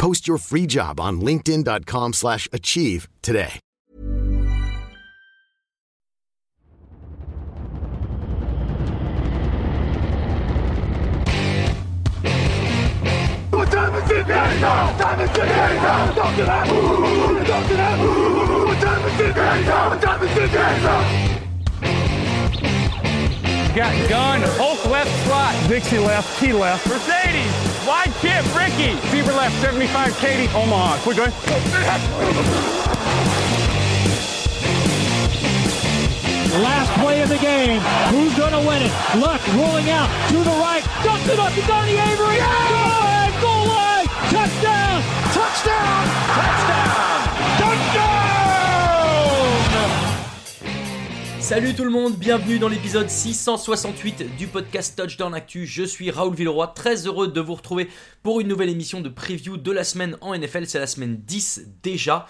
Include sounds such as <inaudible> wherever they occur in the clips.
Post your free job on linkedin.com/achieve slash achieve today. What time is it now? Time is it now? Talk to that. Talk to that. What time is it now? What time is it now? Got gun, Hulk left slot, Dixie left, Key left, Mercedes, wide chip, Ricky, Fever left, 75, Katie, Omaha. Quick going. Last play of the game. Who's going to win it? Luck rolling out to the right. Dumps it up to Donnie Avery. Go ahead, goal line. Touchdown. Salut tout le monde, bienvenue dans l'épisode 668 du podcast Touchdown Actu. Je suis Raoul Villeroy, très heureux de vous retrouver pour une nouvelle émission de preview de la semaine en NFL. C'est la semaine 10 déjà.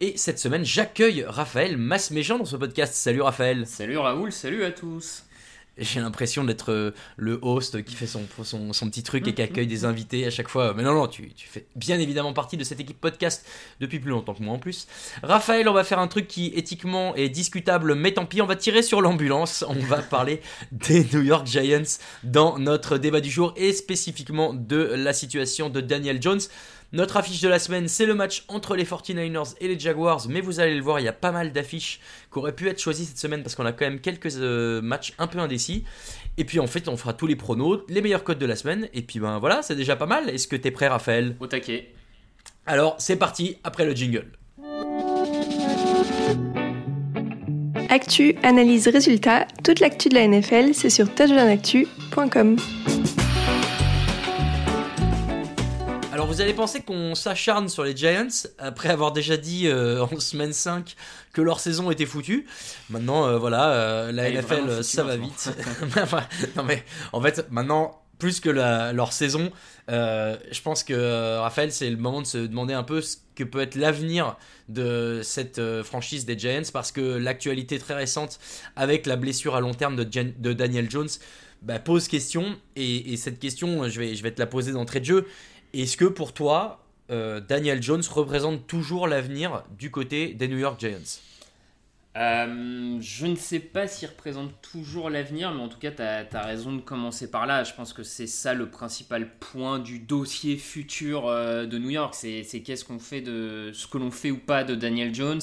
Et cette semaine, j'accueille Raphaël Masméjean dans ce podcast. Salut Raphaël. Salut Raoul, salut à tous. J'ai l'impression d'être euh, le host qui fait son, son, son petit truc et qui accueille des invités à chaque fois. Mais non, non, tu, tu fais bien évidemment partie de cette équipe podcast depuis plus longtemps que moi en plus. Raphaël, on va faire un truc qui éthiquement est discutable, mais tant pis, on va tirer sur l'ambulance. On va <laughs> parler des New York Giants dans notre débat du jour et spécifiquement de la situation de Daniel Jones. Notre affiche de la semaine, c'est le match entre les 49ers et les Jaguars, mais vous allez le voir, il y a pas mal d'affiches qui auraient pu être choisies cette semaine parce qu'on a quand même quelques euh, matchs un peu indécis. Et puis en fait, on fera tous les pronos, les meilleurs codes de la semaine, et puis ben voilà, c'est déjà pas mal. Est-ce que t'es prêt, Raphaël? Au taquet. Alors, c'est parti, après le jingle. Actu, analyse, résultat, toute l'actu de la NFL, c'est sur touchdownactu.com. vous allez penser qu'on s'acharne sur les Giants après avoir déjà dit euh, en semaine 5 que leur saison était foutue. Maintenant, euh, voilà, euh, la Elle NFL, foutue ça va vite. <laughs> Enfin, non mais en fait, maintenant, plus que la- leur saison, je pense que Raphaël, c'est le moment de se demander un peu ce que peut être l'avenir de cette franchise des Giants parce que l'actualité très récente avec la blessure à long terme de, Jan- de Daniel Jones bah, pose question et, et cette question, je vais, je vais te la poser d'entrée de jeu. Est-ce que pour toi, euh, Daniel Jones représente toujours l'avenir du côté des New York Giants? Euh, je ne sais pas s'il représente toujours l'avenir, mais en tout cas, tu as, raison de commencer par là. Je pense que c'est ça le principal point du dossier futur euh, de New York. C'est qu'est-ce qu'on fait de ce que l'on fait ou pas de Daniel Jones.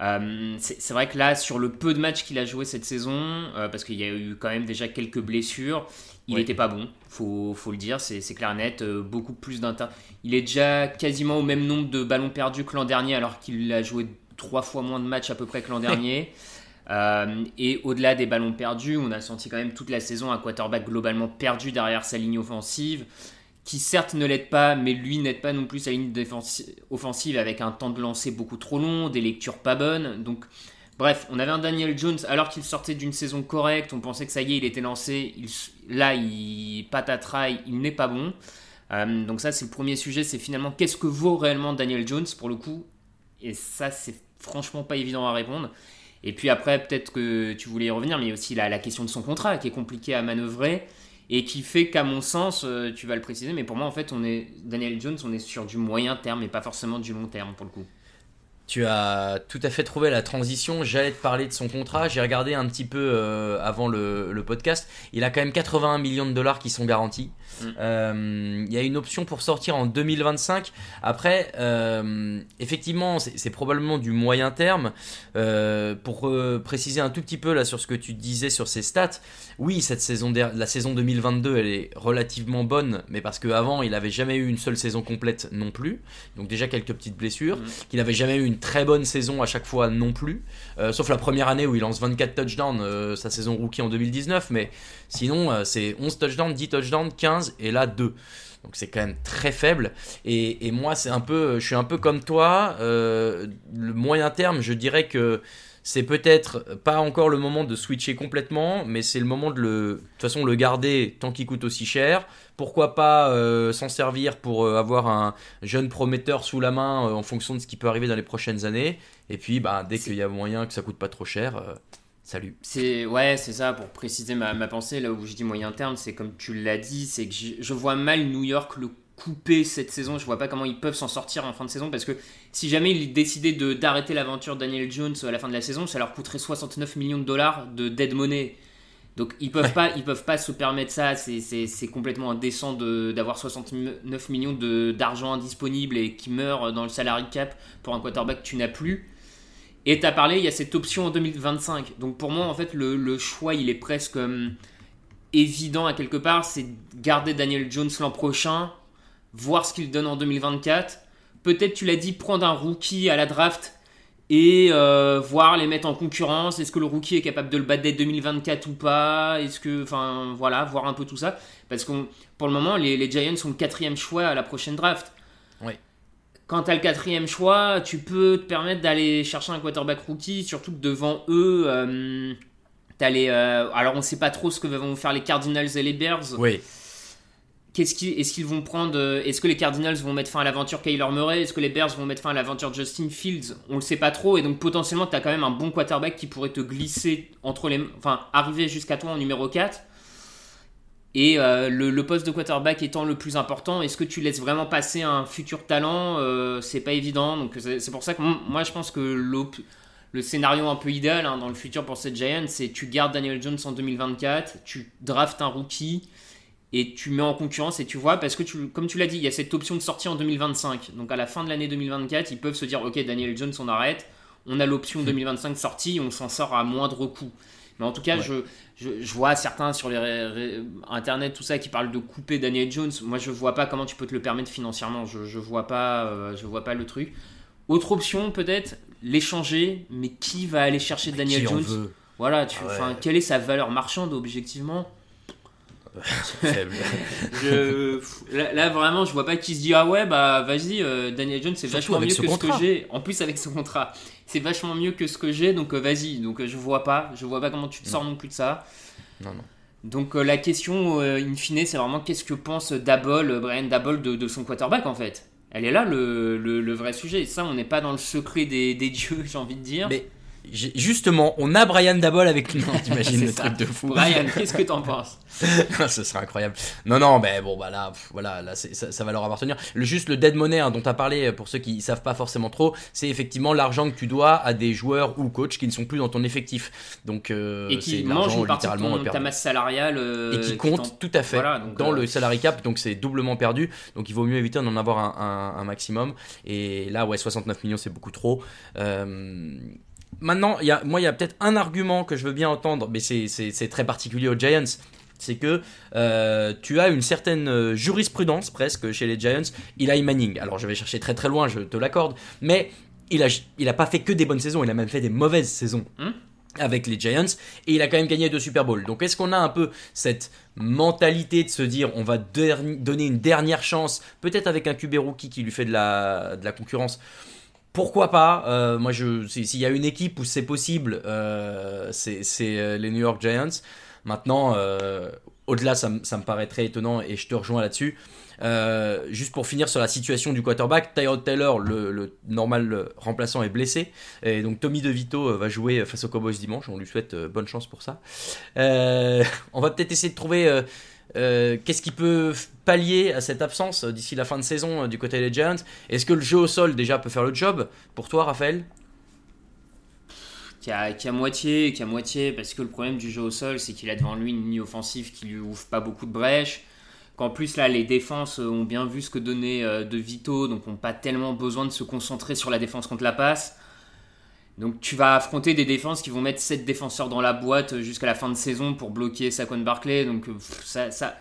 Euh, c'est vrai que là, sur le peu de matchs qu'il a joué cette saison, euh, parce qu'il y a eu quand même déjà quelques blessures, il n'était pas bon, faut, faut le dire, c'est clair et net. euh, beaucoup plus d'inter. Il est déjà quasiment au même nombre de ballons perdus que l'an dernier, alors qu'il a joué trois fois moins de matchs à peu près que l'an <laughs> dernier. Et au-delà des ballons perdus, on a senti quand même toute la saison un quarterback globalement perdu derrière sa ligne offensive, qui certes ne l'aide pas, mais lui n'aide pas non plus sa ligne offensive avec un temps de lancer beaucoup trop long, des lectures pas bonnes. Donc, bref, on avait un Daniel Jones alors qu'il sortait d'une saison correcte, on pensait que ça y est, il était lancé. Là, il patatraille, il n'est pas bon. Euh, donc ça, c'est le premier sujet, c'est finalement qu'est-ce que vaut réellement Daniel Jones pour le coup? Et ça, c'est franchement pas évident à répondre. Et puis après, peut-être que tu voulais y revenir, mais il y a aussi la, la question de son contrat qui est compliquée à manœuvrer et qui fait qu'à mon sens, euh, tu vas le préciser, mais pour moi, en fait, on est Daniel Jones, on est sur du moyen terme et pas forcément du long terme pour le coup. Tu as tout à fait trouvé la transition. J'allais te parler de son contrat. J'ai regardé un petit peu euh, avant le, le, podcast. Il a quand même 81 millions de dollars qui sont garantis. Mm. Euh, il y a une option pour sortir en 2025. Après, euh, effectivement, c'est probablement du moyen terme. pour préciser un tout petit peu là sur ce que tu disais sur ses stats, oui, cette saison, la saison 2022, elle est relativement bonne, mais parce qu'avant, il n'avait jamais eu une seule saison complète non plus. Donc déjà quelques petites blessures. Mm. Qu'il n'avait jamais eu une très bonne saison à chaque fois non plus. Euh, sauf la première année où il lance 24 touchdowns, euh, sa saison rookie en 2019. Mais sinon, euh, c'est 11 touchdowns, 10 touchdowns, 15 et là 2. Donc c'est quand même très faible. Et, et moi, c'est un peu, je suis un peu comme toi. le moyen terme, je dirais que c'est peut-être pas encore le moment de switcher complètement, mais c'est le moment de le, de toute façon, le garder tant qu'il coûte aussi cher. Pourquoi pas euh, s'en servir pour euh, avoir un jeune prometteur sous la main euh, en fonction de ce qui peut arriver dans les prochaines années. Et puis, bah, dès qu'il y a moyen que ça coûte pas trop cher, salut. C'est ouais, c'est ça. Pour préciser ma, ma, pensée, là où je dis moyen terme, c'est comme tu l'as dit, c'est que je vois mal New York le couper cette saison. Je vois pas comment ils peuvent s'en sortir en fin de saison parce que si jamais ils décidaient d'arrêter l'aventure Daniel Jones à la fin de la saison, ça leur coûterait 69 millions de dollars de dead money. Donc ils peuvent pas, ils peuvent pas se permettre ça. C'est complètement indécent d'avoir 69 millions d'argent indisponible et qui meurt dans le salary cap pour un quarterback que tu n'as plus. Et tu as parlé, il y a cette option en 2025. Donc pour moi, en fait, le, choix, il est presque hum, évident à quelque part. C'est garder Daniel Jones l'an prochain voir ce qu'il donne en 2024. Peut-être, tu l'as dit, prendre un rookie à la draft et euh, voir les mettre en concurrence. Est-ce que le rookie est capable de le battre dès 2024 ou pas? Est-ce que, enfin, voilà, voir un peu tout ça. Parce que pour le moment, les, Giants sont le quatrième choix à la prochaine draft. Oui. Quand tu as le quatrième choix, tu peux te permettre d'aller chercher un quarterback rookie, surtout que devant eux, euh, as les, euh, alors on ne sait pas trop ce que vont faire les Cardinals et les Bears. Oui. Qu'est-ce est-ce qu'ils vont prendre euh, Est-ce que les Cardinals vont mettre fin à l'aventure Kyler Murray? Est-ce que les Bears vont mettre fin à l'aventure Justin Fields? On le sait pas trop et donc potentiellement tu as quand même un bon quarterback qui pourrait te glisser entre les enfin arriver jusqu'à toi en numéro 4. Et euh, le, poste de quarterback étant le plus important, est-ce que tu laisses vraiment passer un futur talent? Euh, C'est pas évident. Donc c'est pour ça que moi je pense que le scénario un peu idéal hein, dans le futur pour cette Giants, c'est tu gardes Daniel Jones en 2024, tu draftes un rookie et tu mets en concurrence et tu vois parce que tu, comme tu l'as dit il y a cette option de sortie en 2025 donc à la fin de l'année 2024 ils peuvent se dire ok Daniel Jones on arrête on a l'option 2025 hmm. sortie on s'en sort à moindre coût mais en tout cas je, je, vois certains sur les internet tout ça qui parlent de couper Daniel Jones. Moi je vois pas comment tu peux te le permettre financièrement. Je, je vois pas euh, je vois pas le truc. Autre option peut-être l'échanger. Mais qui va aller chercher Daniel Jones? voilà tu, ah quelle est sa valeur marchande objectivement? Faible. <laughs> là, vraiment, je vois pas qui se dit ah ouais bah vas-y euh, Daniel Jones c'est vachement mieux que ce que j'ai. En plus avec ce contrat, c'est vachement mieux que ce que j'ai donc euh, vas-y. Donc euh, je vois pas, je vois pas comment tu te sors non, plus de ça. Non non. Donc la question in fine c'est vraiment qu'est-ce que pense Dabol, Brian Dabol de, son quarterback en fait? Elle est là le, le, vrai sujet. Et ça on n'est pas dans le secret des, des dieux <laughs> j'ai envie de dire. Mais Justement, on a Brian Dabol avec nous. T'imagines le truc de fou. Brian, qu'est-ce que t'en penses <laughs> Ce serait incroyable. Non, non, mais bon, bah là, voilà, là, ça, va leur appartenir. Le, juste le dead money hein, dont tu as parlé, pour ceux qui savent pas forcément trop, c'est effectivement l'argent que tu dois à des joueurs ou coachs qui ne sont plus dans ton effectif. Donc, euh, et qui mangent une partie de ta masse salariale. Euh, et qui compte tout à fait dans le euh, salary cap, donc c'est doublement perdu. Donc il vaut mieux éviter d'en avoir un, un, maximum. Et là, ouais, 69 millions, c'est beaucoup trop. Maintenant, y a, moi, il y a peut-être un argument que je veux bien entendre, mais c'est très particulier aux Giants. C'est que euh, tu as une certaine euh, jurisprudence presque chez les Giants. Il a Manning. Alors je vais chercher très très loin, je te l'accorde. Mais il a, il a pas fait que des bonnes saisons, il a même fait des mauvaises saisons. Hmm? avec les Giants et il a quand même gagné deux Super Bowls. Donc est-ce qu'on a un peu cette mentalité de se dire on va donner une dernière chance, peut-être avec un QB rookie qui lui fait de la, de la concurrence? Pourquoi pas euh, Moi, s'il y a une équipe où c'est possible, euh, c'est euh, les New York Giants. Maintenant, au-delà, ça, me paraît très étonnant et je te rejoins là-dessus. juste pour finir sur la situation du quarterback, Tyrod Taylor, le, normal remplaçant, est blessé. Et donc Tommy DeVito va jouer face aux Cowboys dimanche. On lui souhaite bonne chance pour ça. <laughs> on va peut-être essayer de trouver Euh, Qu'est-ce qui peut pallier à cette absence euh, d'ici la fin de saison euh, du côté des Giants? Est-ce que le jeu au sol déjà peut faire le job pour toi, Raphaël? Qui a, qui a moitié, qui a moitié, parce que le problème du jeu au sol, c'est qu'il a devant lui une ligne offensive qui lui ouvre pas beaucoup de brèches. Qu'en plus, là, les défenses ont bien vu ce que donnait De Vito, donc n'ont pas tellement besoin de se concentrer sur la défense contre la passe. Donc tu vas affronter des défenses qui vont mettre 7 défenseurs dans la boîte euh, jusqu'à la fin de saison pour bloquer Saquon Barclay. Donc euh, ça, ça...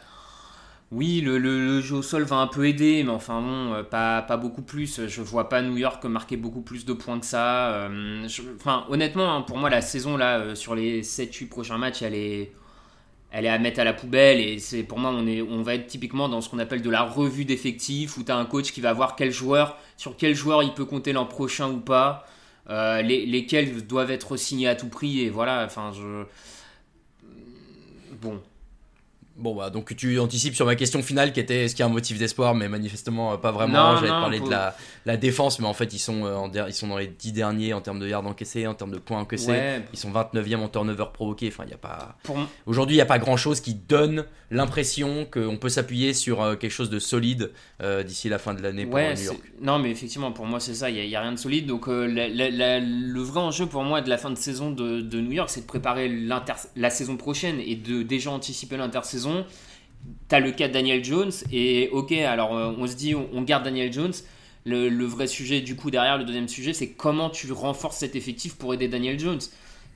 Oui, le, jeu au sol va un peu aider, mais enfin bon, euh, pas, pas beaucoup plus. Je vois pas New York marquer beaucoup plus de points que ça. Enfin, honnêtement, hein, pour moi, la saison là, sur les 7-8 prochains matchs, elle est, elle est à mettre à la poubelle. Et c'est pour moi, on, va être typiquement dans ce qu'on appelle de la revue d'effectifs, où tu un coach qui va voir quel joueur, sur quel joueur il peut compter l'an prochain ou pas. Euh, les- lesquels doivent être signés à tout prix et voilà enfin je bon Bon bah donc tu anticipes sur ma question finale qui était est-ce qu'il y a un motif d'espoir? Mais manifestement euh, pas vraiment. J'allais parler de la, la défense mais en fait ils sont, euh, en der- ils sont dans les 10 derniers en termes de yards encaissés, en termes de points encaissés. Ouais. Ils sont 29e en turnover provoqué. Enfin il a pas. pour, Aujourd'hui il n'y a pas grand chose qui donne l'impression qu'on peut s'appuyer sur euh, quelque chose de solide euh, d'ici la fin de l'année pour Ouais, New York. non, mais effectivement, pour moi, c'est ça, il n'y a, rien de solide. Donc, euh, la- la- la- le vrai enjeu pour moi de la fin de saison de, de New York, c'est de préparer la saison prochaine et de déjà anticiper l'intersaison. T'as le cas de Daniel Jones, et ok, alors on se dit, on, on garde Daniel Jones. Le, le vrai sujet, du coup, derrière, le deuxième sujet, c'est comment tu renforces cet effectif pour aider Daniel Jones.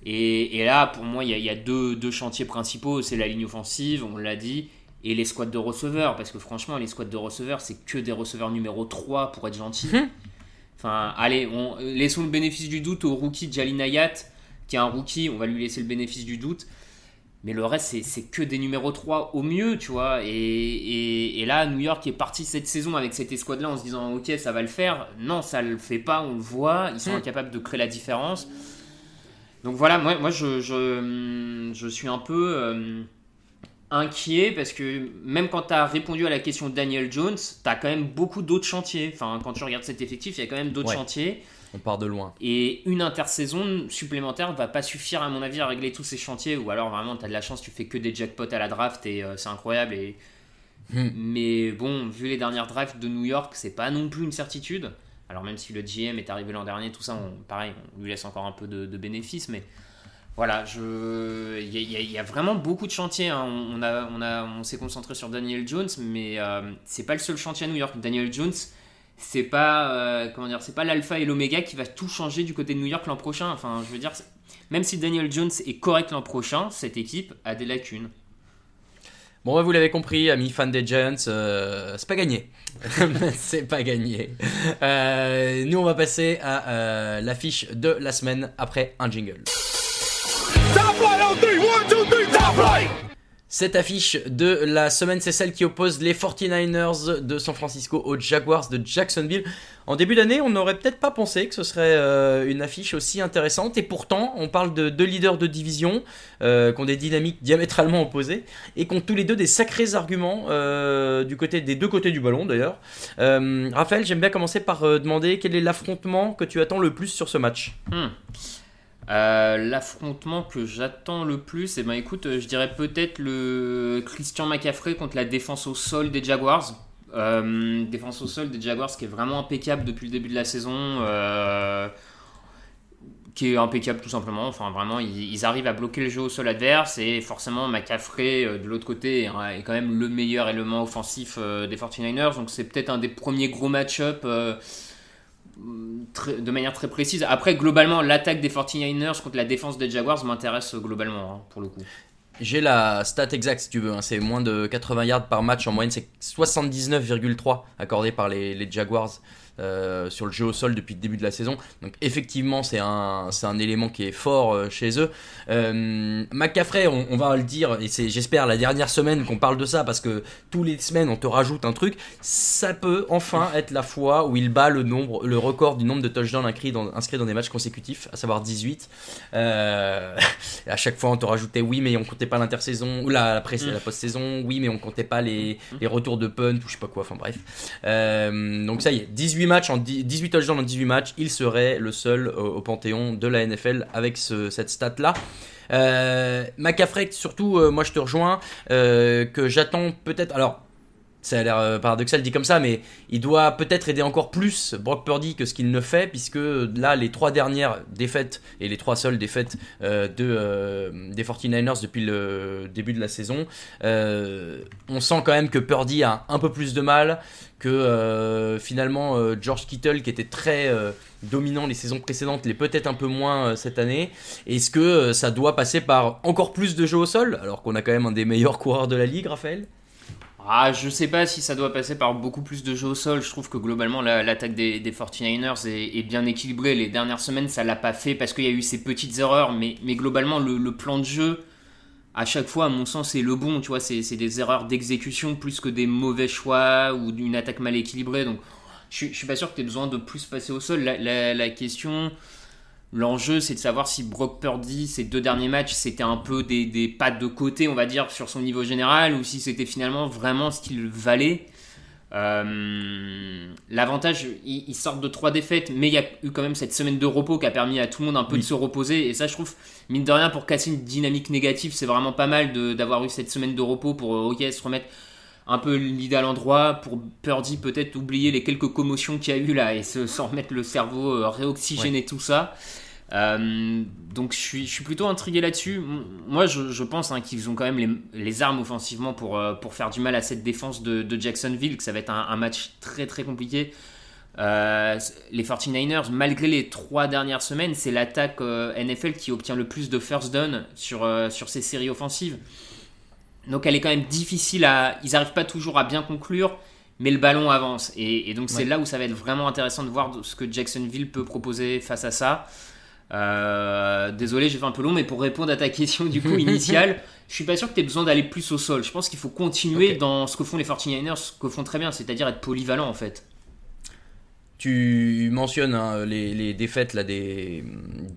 Et, et là, pour moi, il y a, il y a deux, deux chantiers principaux c'est la ligne offensive, on l'a dit, et les squads de receveurs. Parce que franchement, les squads de receveurs, c'est que des receveurs numéro 3 pour être gentil. Enfin, allez, on, laissons le bénéfice du doute au rookie Jalin Hayat, qui est un rookie, on va lui laisser le bénéfice du doute. Mais le reste, c'est- que des numéros 3 au mieux, tu vois. Et, et- et là, New York est parti cette saison avec cette escouade-là en se disant, ok, ça va le faire. Non, ça le fait pas, on le voit. Ils sont Hmm. incapables de créer la différence. Donc voilà, moi, moi je, je, je suis un peu euh, inquiet parce que même quand tu as répondu à la question de Daniel Jones, tu as quand même beaucoup d'autres chantiers. Enfin, quand tu regardes cet effectif, il y a quand même d'autres Ouais. chantiers. On part de loin. Et une intersaison supplémentaire va pas suffire, à mon avis, à régler tous ces chantiers. Ou alors, vraiment, tu as de la chance, tu fais que des jackpots à la draft et euh, c'est incroyable. Et... Hmm. Mais bon, vu les dernières drafts de New York, c'est pas non plus une certitude. Alors, même si le GM est arrivé l'an dernier, tout ça, on, pareil, on lui laisse encore un peu de, bénéfices. Mais voilà, il, y a, vraiment beaucoup de chantiers. hein. On, s'est concentré sur Daniel Jones, mais euh, c'est pas le seul chantier à New York. Daniel Jones, c'est pas euh, comment dire, c'est pas l'alpha et l'oméga qui va tout changer du côté de New York l'an prochain. Enfin, je veux dire, même si Daniel Jones est correct l'an prochain, cette équipe a des lacunes. Bon, bah, vous l'avez compris, amis fans des Giants, euh, c'est pas gagné. <laughs> c'est pas gagné. Euh, nous, on va passer à euh, l'affiche de la semaine après un jingle. Cette affiche de la semaine, c'est celle qui oppose les 49ers de San Francisco aux Jaguars de Jacksonville. En début d'année, on n'aurait peut-être pas pensé que ce serait euh, une affiche aussi intéressante. Et pourtant, on parle de deux leaders de division euh, qui ont des dynamiques diamétralement opposées et qui ont tous les deux des sacrés arguments euh, du côté des deux côtés du ballon d'ailleurs. Raphaël, j'aime bien commencer par demander quel est l'affrontement que tu attends le plus sur ce match. Hmm. L'affrontement que j'attends le plus, et ben écoute, je dirais peut-être le Christian McCaffrey contre la défense au sol des Jaguars. Euh, défense au sol des Jaguars qui est vraiment impeccable depuis le début de la saison. euh, qui est impeccable tout simplement. Enfin, vraiment, ils, arrivent à bloquer le jeu au sol adverse et forcément, McCaffrey euh, de l'autre côté est, quand même le meilleur élément offensif des 49ers. Donc, c'est peut-être un des premiers gros match-up de manière très précise. Après, globalement, l'attaque des 49ers contre la défense des Jaguars m'intéresse globalement hein, pour le coup. J'ai la stat exacte si tu veux, hein. c'est moins de 80 yards par match en moyenne, c'est 79,3 accordé par les, les Jaguars euh, sur le jeu au sol depuis le début de la saison. Donc effectivement c'est un, c'est un élément qui est fort euh, chez eux. Euh, McCaffrey, on, on va le dire, et c'est j'espère la dernière semaine qu'on parle de ça parce que tous les semaines on te rajoute un truc, ça peut enfin être la fois où il bat le, nombre, le record du nombre de touchdowns inscrits dans, inscrits dans des matchs consécutifs, à savoir 18. Euh, <laughs> à chaque fois on te rajoutait oui mais on comptait pas l'intersaison ou la, la, pré- Mm. la post-saison oui mais on comptait pas les, les retours de punt ou je sais pas quoi enfin bref donc ça y est 18 matchs, en 18 touchdowns en 18 matchs, il serait le seul au, panthéon de la NFL avec cette stat-là. Euh, surtout, moi je te rejoins, que j'attends peut-être. Alors, ça a l'air euh, paradoxal dit comme ça, mais il doit peut-être aider encore plus Brock Purdy que ce qu'il ne fait, puisque là, les trois dernières défaites et les trois seules défaites euh, de, euh, des 49ers depuis le début de la saison, on sent quand même que Purdy a un peu plus de mal, que finalement George Kittle, qui était très dominant les saisons précédentes, l'est peut-être un peu moins cette année. Est-ce que ça doit passer par encore plus de jeux au sol, alors qu'on a quand même un des meilleurs coureurs de la ligue, Raphaël? Ah, je sais pas si ça doit passer par beaucoup plus de jeux au sol. Je trouve que globalement, l'attaque des, 49ers est, bien équilibrée. Les dernières semaines, ça l'a pas fait parce qu'il y a eu ces petites erreurs. Mais, globalement, le, plan de jeu, à chaque fois, à mon sens, c'est le bon. Tu vois, c'est des erreurs d'exécution plus que des mauvais choix ou d'une attaque mal équilibrée. Donc, je, suis pas sûr que tu aies besoin de plus passer au sol. la question L'enjeu, c'est de savoir si Brock Purdy, ces deux derniers matchs, c'était un peu des, des pattes de côté, on va dire, sur son niveau général, ou si c'était finalement vraiment ce qu'il valait. Euh, l'avantage, ils, sortent de trois défaites, mais il y a eu quand même cette semaine de repos qui a permis à tout le monde un peu de se reposer. Et ça, je trouve, mine de rien, pour casser une dynamique négative, c'est vraiment pas mal d'avoir eu cette semaine de repos pour euh, ok se remettre un peu l'idée à l'endroit, pour Purdy peut-être oublier les quelques commotions qu'il y a eu là et se, remettre le cerveau euh, réoxygéner tout ça. Euh, donc je suis, je suis plutôt intrigué là-dessus. Moi je, pense hein, qu'ils ont quand même les, armes offensivement pour, euh, pour faire du mal à cette défense de, Jacksonville, que ça va être un, match très très compliqué. les 49ers, malgré les trois dernières semaines, c'est l'attaque NFL qui obtient le plus de first down sur, sur ces séries offensives. Donc elle est quand même difficile à. Ils n'arrivent pas toujours à bien conclure, mais le ballon avance. Et, donc c'est là où ça va être vraiment intéressant de voir ce que Jacksonville peut proposer face à ça. Euh, désolé, j'ai fait un peu long, mais pour répondre à ta question du coup <laughs> initiale, je suis pas sûr que tu aies besoin d'aller plus au sol. Je pense qu'il faut continuer dans ce que font les 49ers, ce que font très bien, c'est-à-dire être polyvalent en fait. Tu mentionnes hein, les, défaites là, des,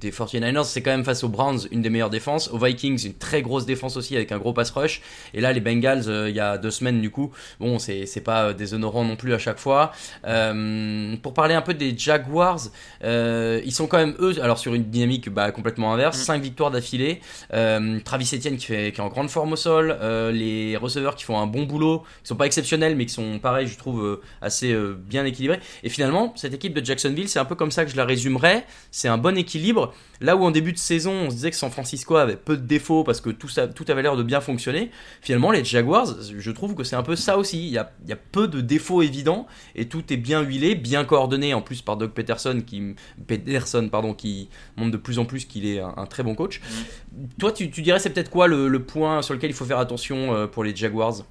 des 49ers, c'est quand même face aux Browns une des meilleures défenses, aux Vikings une très grosse défense aussi avec un gros pass rush, et là les Bengals euh, il y a deux semaines du coup, bon c'est, pas euh, déshonorant non plus à chaque fois. Euh, pour parler un peu des Jaguars, ils sont quand même eux, alors sur une dynamique bah, complètement inverse, 5 mm. victoires d'affilée, Travis Etienne qui, fait, qui est en grande forme au sol, les receveurs qui font un bon boulot, qui sont pas exceptionnels mais qui sont pareil je trouve assez bien équilibrés, et finalement cette équipe de Jacksonville, c'est un peu comme ça que je la résumerais. C'est un bon équilibre. Là où en début de saison, on se disait que San Francisco avait peu de défauts parce que tout, ça, tout avait l'air de bien fonctionner, finalement, les Jaguars, je trouve que c'est un peu ça aussi. Il y, a, peu de défauts évidents et tout est bien huilé, bien coordonné en plus par Doug Peterson qui, Peterson, pardon, qui montre de plus en plus qu'il est un, très bon coach. Mm. Toi, tu, dirais c'est peut-être quoi le, le, point sur lequel il faut faire attention euh, pour les Jaguars?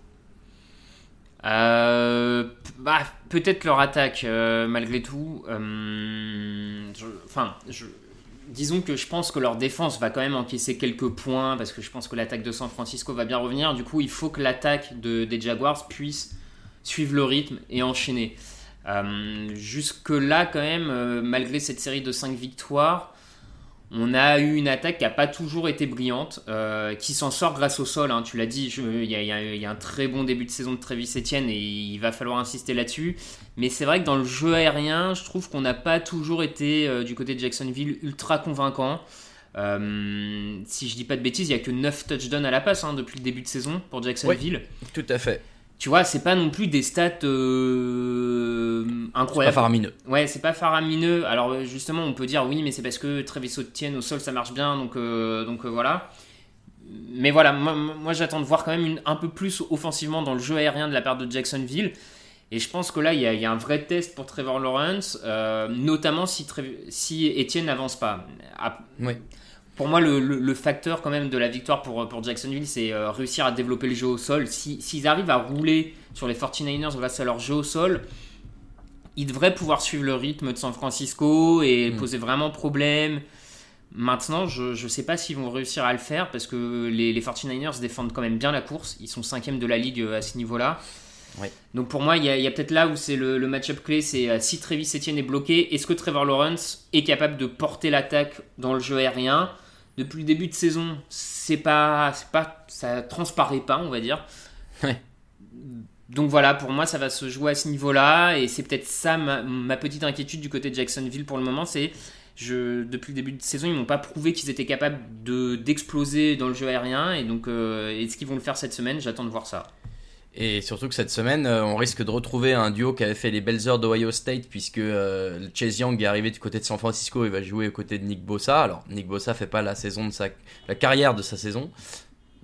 Euh, bah, peut-être leur attaque, euh, malgré tout. Euh, enfin, disons que je pense que leur défense va quand même encaisser quelques points parce que je pense que l'attaque de San Francisco va bien revenir. Du coup, il faut que l'attaque de, des Jaguars puisse suivre le rythme et enchaîner. Jusque-là, quand même, malgré cette série de 5 victoires, on a eu une attaque qui n'a pas toujours été brillante, euh, qui s'en sort grâce au sol. Hein. tu l'as dit, il y, a un très bon début de saison de Travis Etienne et il va falloir insister là-dessus. Mais c'est vrai que dans le jeu aérien, je trouve qu'on n'a pas toujours été euh, du côté de Jacksonville ultra convaincant. Euh, si je dis pas de bêtises, il n'y a que 9 touchdowns à la passe hein, depuis le début de saison pour Jacksonville. tout à fait tu vois, c'est pas non plus des stats euh, incroyables. Pas faramineux. Ouais, c'est pas faramineux. Alors justement, on peut dire oui, mais c'est parce que Travis Etienne au sol ça marche bien, donc euh, donc euh, voilà. Mais voilà, moi, j'attends de voir quand même un peu plus offensivement dans le jeu aérien de la part de Jacksonville. Et je pense que là, il y, a, un vrai test pour Trevor Lawrence, notamment si, si Etienne n'avance pas. oui pour moi, le, facteur quand même de la victoire pour, pour Jacksonville, c'est euh, réussir à développer le jeu au sol. S'ils arrivent à rouler sur les 49ers grâce à leur jeu au sol, ils devraient pouvoir suivre le rythme de San Francisco et mm. poser vraiment problème. Maintenant, je ne sais pas s'ils vont réussir à le faire parce que les, les 49ers défendent quand même bien la course. Ils sont cinquième de la ligue euh, à ce niveau-là. Donc pour moi, il y a, peut-être là où c'est le, match-up clé, c'est euh, si Travis Etienne est bloqué, est-ce que Trevor Lawrence est capable de porter l'attaque dans le jeu aérien? Depuis le début de saison, c'est pas, c'est pas, ça transparaît pas, on va dire. donc voilà, pour moi, ça va se jouer à ce niveau-là. Et c'est peut-être ça ma, petite inquiétude du côté de Jacksonville pour le moment. C'est je, depuis le début de saison, ils m'ont pas prouvé qu'ils étaient capables de, d'exploser dans le jeu aérien. Et donc, euh, est-ce qu'ils vont le faire cette semaine J'attends de voir ça. Et surtout que cette semaine, euh, on risque de retrouver un duo qui avait fait les belles heures d'Ohio State, puisque euh, Chase Young est arrivé du côté de San Francisco et va jouer aux côtés de Nick Bossa. Alors, Nick Bossa fait pas la saison de sa, la carrière de sa saison,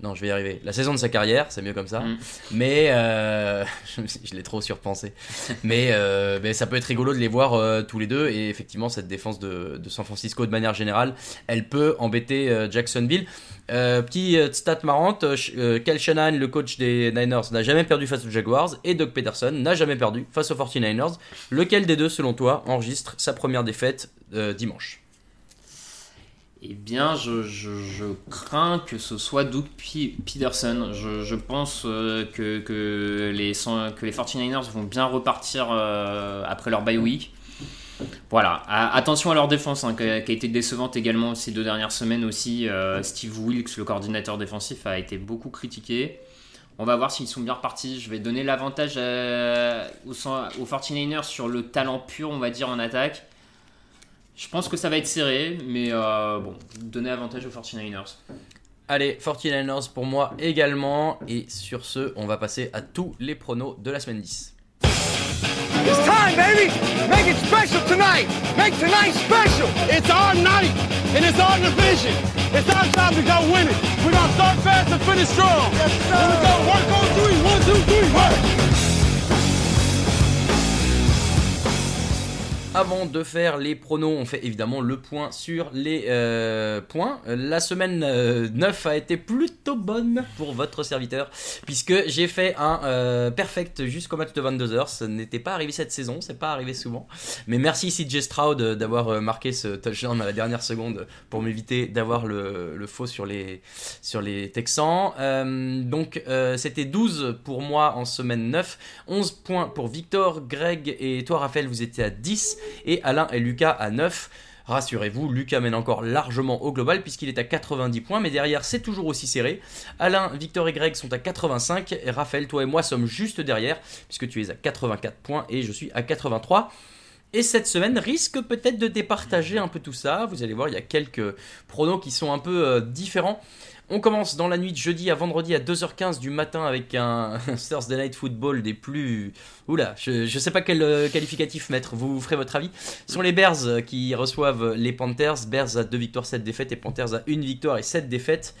non, je vais y arriver. La saison de sa carrière, c'est mieux comme ça. Mm. Mais euh, <laughs> je, l'ai trop surpensé. mais, euh, mais, ça peut être rigolo de les voir euh, tous les deux. Et effectivement, cette défense de, de, San Francisco, de manière générale, elle peut embêter Jacksonville. petit stat marrante Kel Shanahan, le coach des Niners, n'a jamais perdu face aux Jaguars. Et Doug Peterson n'a jamais perdu face aux 49ers. Lequel des deux, selon toi, enregistre sa première défaite dimanche? Eh bien, je, crains que ce soit Doug Peterson. Je, pense euh, que, les, que les 49ers vont bien repartir euh, après leur bye week. Voilà, attention à leur défense hein, qui, a, été décevante également ces deux dernières semaines aussi. Euh, Steve Wilkes, le coordinateur défensif, a été beaucoup critiqué. On va voir s'ils sont bien repartis. Je vais donner l'avantage aux, aux 49ers sur le talent pur, on va dire, en attaque. Je pense que ça va être serré, mais euh, bon, donner avantage aux 49ers. Allez, 49ers pour moi également. Et sur ce, on va passer à tous les pronos de la semaine 10. It's time, baby! Make it special tonight! Make tonight special! It's our night, and it's our division. It's our time to go win it. We're gonna start fast and finish strong. Yes, sir. And we're gonna work on three. One, two, three, work! Avant de faire les pronos, on fait évidemment le point sur les euh, points. La semaine 9 euh, a été plutôt bonne pour votre serviteur, puisque j'ai fait un euh, perfect jusqu'au match de 22h. Ce n'était pas arrivé cette saison, c'est pas arrivé souvent. Mais merci CJ Stroud d'avoir marqué ce touchdown à la dernière seconde pour m'éviter d'avoir le, le, faux sur les, sur les Texans. donc c'était 12 pour moi en semaine 9, 11 points pour Victor, Greg et toi Raphaël, vous étiez à 10 et Alain et Lucas à 9. Rassurez-vous, Lucas mène encore largement au global puisqu'il est à 90 points, mais derrière c'est toujours aussi serré. Alain, Victor et Greg sont à 85, et Raphaël, toi et moi sommes juste derrière puisque tu es à 84 points et je suis à 83. Et cette semaine risque peut-être de départager un peu tout ça. Vous allez voir, il y a quelques pronos qui sont un peu euh, différents. On commence dans la nuit de jeudi à vendredi à 2h15 du matin avec un <laughs> Thursday Night Football des plus... Oula, je, ne sais pas quel euh, qualificatif mettre, vous ferez votre avis. Ce sont les Bears qui reçoivent les Panthers. Bears à 2 victoires, 7 défaites et Panthers à 1 victoire et 7 défaites.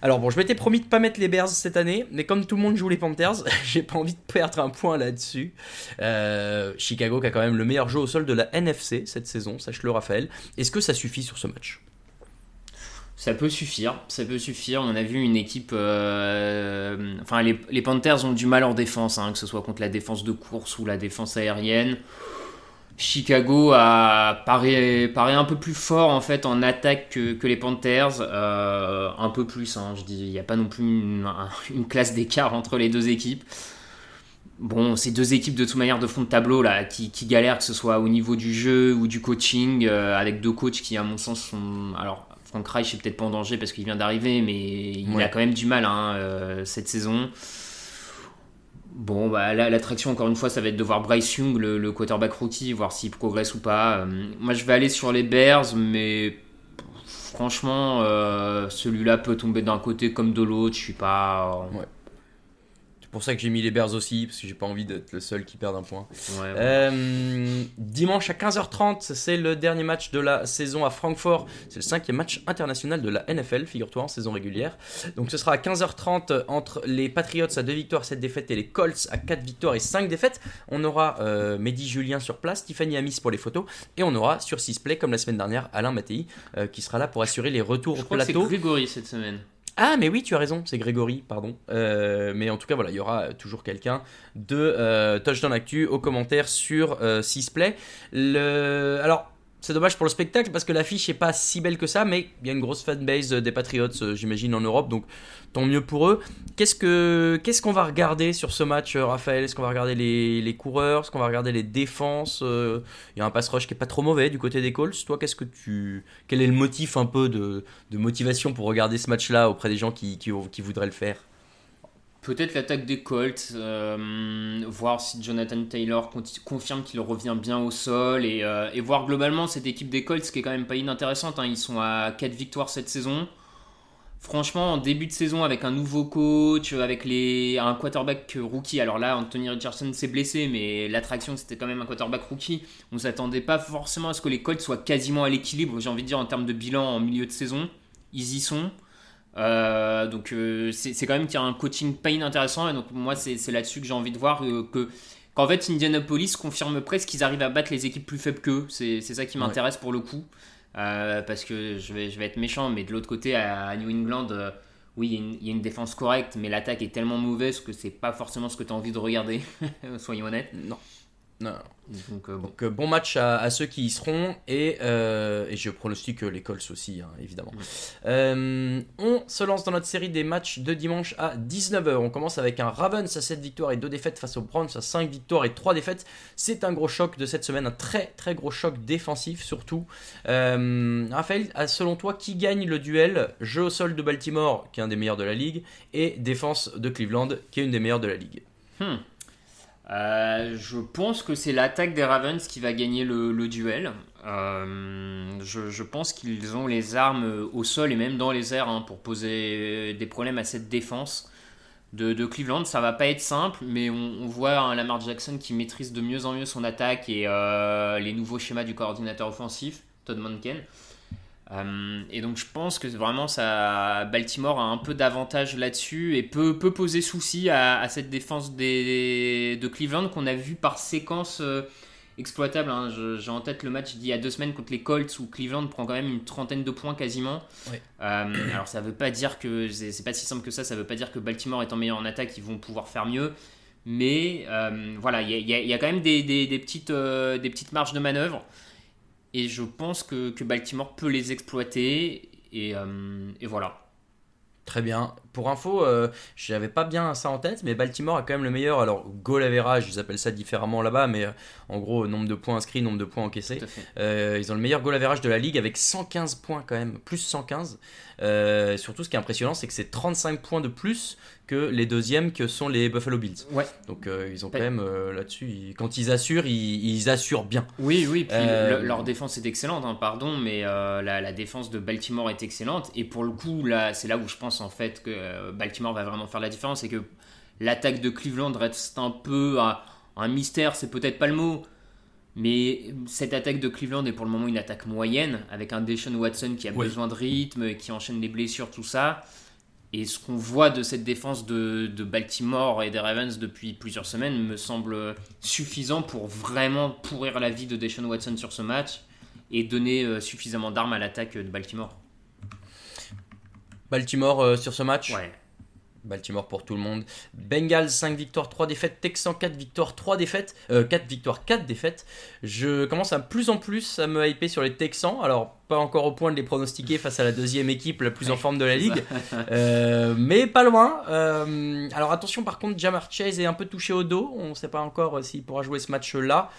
Alors bon, je m'étais promis de pas mettre les Bears cette année, mais comme tout le monde joue les Panthers, <laughs> j'ai pas envie de perdre un point là-dessus. Euh, Chicago qui a quand même le meilleur jeu au sol de la NFC cette saison, sache-le Raphaël. Est-ce que ça suffit sur ce match? Ça peut suffire, ça peut suffire. On a vu une équipe. Euh, enfin, les, Panthers ont du mal en défense, hein, que ce soit contre la défense de course ou la défense aérienne. Chicago a paraît, un peu plus fort en fait en attaque que, les Panthers, euh, un peu plus. Hein, je dis, il n'y a pas non plus une, classe d'écart entre les deux équipes. Bon, ces deux équipes de toute manière de fond de tableau là, qui, galèrent, que ce soit au niveau du jeu ou du coaching, euh, avec deux coachs qui, à mon sens, sont alors Frank Reich est peut-être pas en danger parce qu'il vient d'arriver, mais il a quand même du mal hein, euh, cette saison. Bon, bah, l'attraction, encore une fois, ça va être de voir Bryce Young, le, quarterback rookie, voir s'il progresse ou pas. Euh, moi, je vais aller sur les Bears, mais franchement, euh, celui-là peut tomber d'un côté comme de l'autre. Je suis pas pour ça que j'ai mis les Bears aussi, parce que j'ai pas envie d'être le seul qui perd un point. Euh, dimanche à 15h30, c'est le dernier match de la saison à Francfort. C'est le cinquième match international de la NFL, figure-toi, en saison régulière. Donc ce sera à 15h30 entre les Patriots à 2 victoires, 7 défaites et les Colts à 4 victoires et 5 défaites. On aura euh, Mehdi Julien sur place, Tiffany Amis pour les photos, et on aura sur 6 play, comme la semaine dernière, Alain Mattei, euh, qui sera là pour assurer les retours Je au plateau. C'est Grégory cette semaine. Ah, mais oui, tu as raison, c'est Grégory, pardon. Euh, mais en tout cas, voilà, il y aura toujours quelqu'un de euh, Touchdown Actu aux commentaires sur euh, Sisplay. Le... Alors, c'est dommage pour le spectacle parce que l'affiche n'est pas si belle que ça, mais il y a une grosse fanbase des Patriots, euh, j'imagine, en Europe, donc tant mieux pour eux. Qu'est-ce que qu'est-ce qu'on va regarder sur ce match, euh, Raphaël? Est-ce qu'on va regarder les, les coureurs? Est-ce qu'on va regarder les défenses? Euh, Il y a un pass rush qui est pas trop mauvais du côté des Colts. Toi, qu'est-ce que tu quel est le motif un peu de, de motivation pour regarder ce match-là auprès des gens qui, qui, qui voudraient le faire? Peut-être l'attaque des Colts, euh, voir si Jonathan Taylor confirme qu'il revient bien au sol et, euh, et, voir globalement cette équipe des Colts qui est quand même pas inintéressante. Hein. Ils sont à 4 victoires cette saison. Franchement, en début de saison, avec un nouveau coach, avec les, un quarterback rookie, alors là, Anthony Richardson s'est blessé, mais l'attraction c'était quand même un quarterback rookie. On s'attendait pas forcément à ce que les Colts soient quasiment à l'équilibre, j'ai envie de dire, en termes de bilan en milieu de saison. Ils y sont. Euh, donc euh, c'est quand même qu'il y a un coaching pas inintéressant et donc moi c'est là-dessus que j'ai envie de voir euh, que qu'en fait Indianapolis confirme presque qu'ils arrivent à battre les équipes plus faibles qu'eux. C'est ça qui m'intéresse pour le coup. parce que je vais, je vais être méchant, mais de l'autre côté, à, New England, oui, il y, a une, défense correcte, mais l'attaque est tellement mauvaise que c'est pas forcément ce que tu as envie de regarder, <laughs> soyons honnêtes. Non. Non. Donc, euh, bon. Euh, bon. match à, ceux qui y seront et, euh, et je pronostique les Colts aussi, hein, évidemment. on se lance dans notre série des matchs de dimanche à 19h. On commence avec un Ravens à 7 victoires et 2 défaites face aux Browns à 5 victoires et 3 défaites. C'est un gros choc de cette semaine, un très très gros choc défensif surtout. Raphaël, selon toi, qui gagne le duel? Jeu au sol de Baltimore, qui est un des meilleurs de la ligue, et défense de Cleveland, qui est une des meilleures de la ligue hmm. Euh, je pense que c'est l'attaque des Ravens qui va gagner le, duel. Euh, je, pense qu'ils ont les armes au sol et même dans les airs hein, pour poser des problèmes à cette défense de, Cleveland. Ça va pas être simple, mais on, voit un Lamar Jackson qui maîtrise de mieux en mieux son attaque et euh, les nouveaux schémas du coordinateur offensif, Todd Monken. Euh, et donc je pense que vraiment ça, Baltimore a un peu d'avantage là-dessus et peut, peut poser souci à, cette défense des, de Cleveland qu'on a vu par séquence euh, exploitable. Hein. J'ai en tête le match d'il y a deux semaines contre les Colts où Cleveland prend quand même une trentaine de points quasiment. Euh, alors ça veut pas dire que c'est pas si simple que ça. Ça veut pas dire que Baltimore étant meilleur en attaque ils vont pouvoir faire mieux. Mais voilà, il y, y, a quand même des, des, des petites, des petites marges de manœuvre. Et je pense que, Baltimore peut les exploiter. Et, euh, et voilà. Très bien. Pour info, euh, je n'avais pas bien ça en tête, mais Baltimore a quand même le meilleur. Alors, goal average, ils appellent ça différemment là-bas, mais euh, en gros, nombre de points inscrits, nombre de points encaissés. ils ont le meilleur goal average de la ligue avec 115 points quand même, plus 115. surtout, ce qui est impressionnant, c'est que c'est 35 points de plus que les deuxièmes que sont les Buffalo Bills. Ouais. Donc euh, ils ont quand même euh, là-dessus, quand ils assurent, ils, assurent bien. Oui, oui. Puis euh, leur défense est excellente, hein, pardon, mais la, défense de Baltimore est excellente. Et pour le coup, là, c'est là où je pense en fait que Baltimore va vraiment faire la différence, et que l'attaque de Cleveland reste un peu un, mystère, c'est peut-être pas le mot. Mais cette attaque de Cleveland est pour le moment une attaque moyenne, avec un Deshaun Watson qui a besoin de rythme, qui enchaîne les blessures, tout ça. Et ce qu'on voit de cette défense de, Baltimore et des Ravens depuis plusieurs semaines me semble suffisant pour vraiment pourrir la vie de Deshaun Watson sur ce match et donner euh, suffisamment d'armes à l'attaque de Baltimore. Baltimore euh, sur ce match Ouais. Baltimore pour tout le monde. Bengals 5 victoires, 3 défaites. Texans 4 victoires, 3 défaites. 4 euh, victoires, 4 défaites. Je commence à plus en plus à me hyper sur les Texans. Alors, pas encore au point de les pronostiquer face à la deuxième équipe la plus en forme de la ligue. <laughs> Euh, mais pas loin. Euh, alors, attention, par contre, Jamar Chase est un peu touché au dos. On ne sait pas encore s'il pourra jouer ce match-là.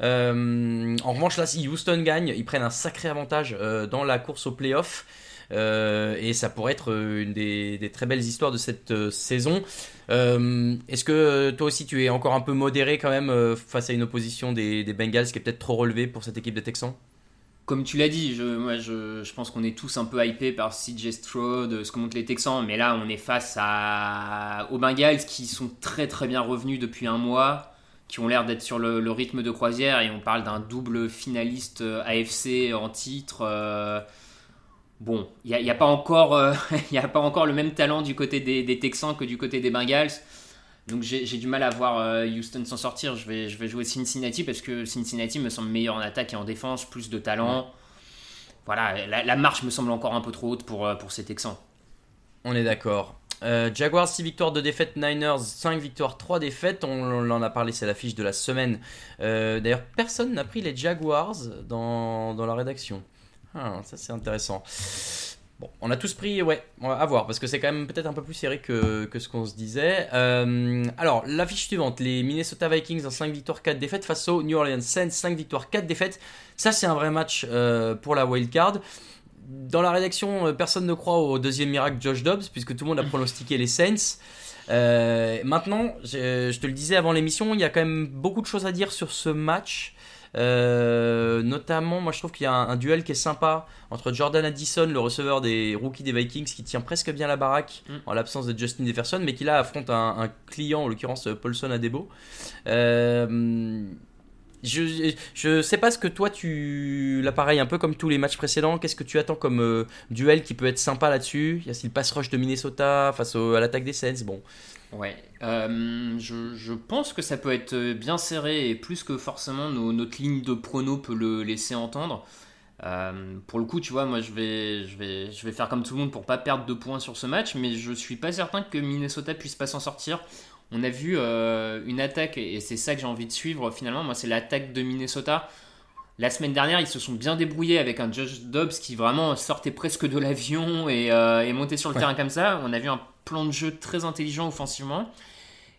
en revanche, là, si Houston gagne, ils prennent un sacré avantage dans la course au playoff. Euh, et ça pourrait être euh, une des, très belles histoires de cette euh, saison. Est-ce que toi aussi tu es encore un peu modéré quand même face à une opposition des, Bengals qui est peut-être trop relevée pour cette équipe des Texans? Comme tu l'as dit, je, moi je, pense qu'on est tous un peu hypés par CJ Stroud, ce que montrent les Texans, mais là on est face aux Bengals qui sont très très bien revenus depuis un mois, qui ont l'air d'être sur le, rythme de croisière et on parle d'un double finaliste AFC en titre. Bon, il n'y a, pas encore, euh, <laughs> a pas encore le même talent du côté des, Texans que du côté des Bengals. Donc j'ai du mal à voir euh, Houston s'en sortir. Je vais, je vais jouer Cincinnati parce que Cincinnati me semble meilleur en attaque et en défense, plus de talent. Voilà, la, marche me semble encore un peu trop haute pour, euh, pour ces Texans. On est d'accord. Jaguars 6 victoires, 2 défaites, Niners 5 victoires, 3 défaites. On, en a parlé, c'est l'affiche de la semaine. D'ailleurs, personne n'a pris les Jaguars dans, dans la rédaction. Ah, ça c'est intéressant. Bon, on a tous pris, ouais, à voir, parce que c'est quand même peut-être un peu plus serré que, que ce qu'on se disait. Euh, alors, l'affiche suivante, les Minnesota Vikings en 5 victoires, 4 défaites face aux New Orleans Saints, 5 victoires, 4 défaites. Ça, c'est un vrai match euh, pour la wildcard. Dans la rédaction, euh, personne ne croit au deuxième miracle Josh Dobbs, puisque tout le monde a pronostiqué les Saints. Maintenant, je, je te le disais avant l'émission, il y a quand même beaucoup de choses à dire sur ce match. Euh, notamment, moi je trouve qu'il y a un, un duel qui est sympa entre Jordan Addison, le receveur des rookies des Vikings, qui tient presque bien la baraque Mm. en l'absence de Justin Jefferson, mais qui là affronte un, un client, en l'occurrence Paulson Adebo. Euh, je, je sais pas ce que toi tu. Là, pareil, un peu comme tous les matchs précédents, qu'est-ce que tu attends comme euh, duel qui peut être sympa là-dessus? Il y a aussi le pass rush de Minnesota face au- à l'attaque des Saints? Bon, Ouais, euh, je, je pense que ça peut être bien serré et plus que forcément nos- notre ligne de prono peut le laisser entendre. Euh, pour le coup, tu vois, moi je vais, je, vais, je vais faire comme tout le monde pour pas perdre de points sur ce match, mais je suis pas certain que Minnesota puisse pas s'en sortir. On a vu euh, une attaque, et c'est ça que j'ai envie de suivre finalement. Moi, c'est l'attaque de Minnesota. La semaine dernière, ils se sont bien débrouillés avec un Josh Dobbs qui vraiment sortait presque de l'avion et, euh, et montait sur le Ouais. terrain comme ça. On a vu un plan de jeu très intelligent offensivement.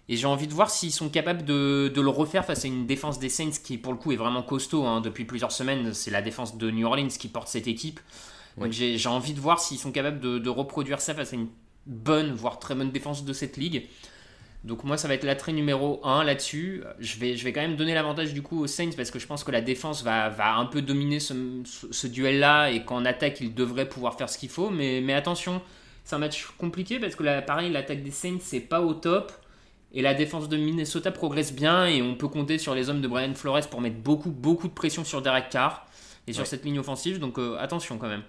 Et j'ai envie de voir s'ils sont capables de, de le refaire face à une défense des Saints qui, pour le coup, est vraiment costaud. hein. Depuis plusieurs semaines, c'est la défense de New Orleans qui porte cette équipe. Ouais. Donc j'ai envie de voir s'ils sont capables de, de reproduire ça face à une bonne, voire très bonne défense de cette ligue. Donc moi, ça va être l'attrait numéro 1 là-dessus. Je vais, je vais quand même donner l'avantage du coup aux Saints parce que je pense que la défense va, va un peu dominer ce, ce- ce duel-là et qu'en attaque, ils devraient pouvoir faire ce qu'il faut. Mais, mais attention, c'est un match compliqué parce que là, pareil, l'attaque des Saints, c'est pas au top. Et la défense de Minnesota progresse bien et on peut compter sur les hommes de Brian Flores pour mettre beaucoup, beaucoup de pression sur Derek Carr et sur Ouais. cette ligne offensive. Donc euh, attention quand même.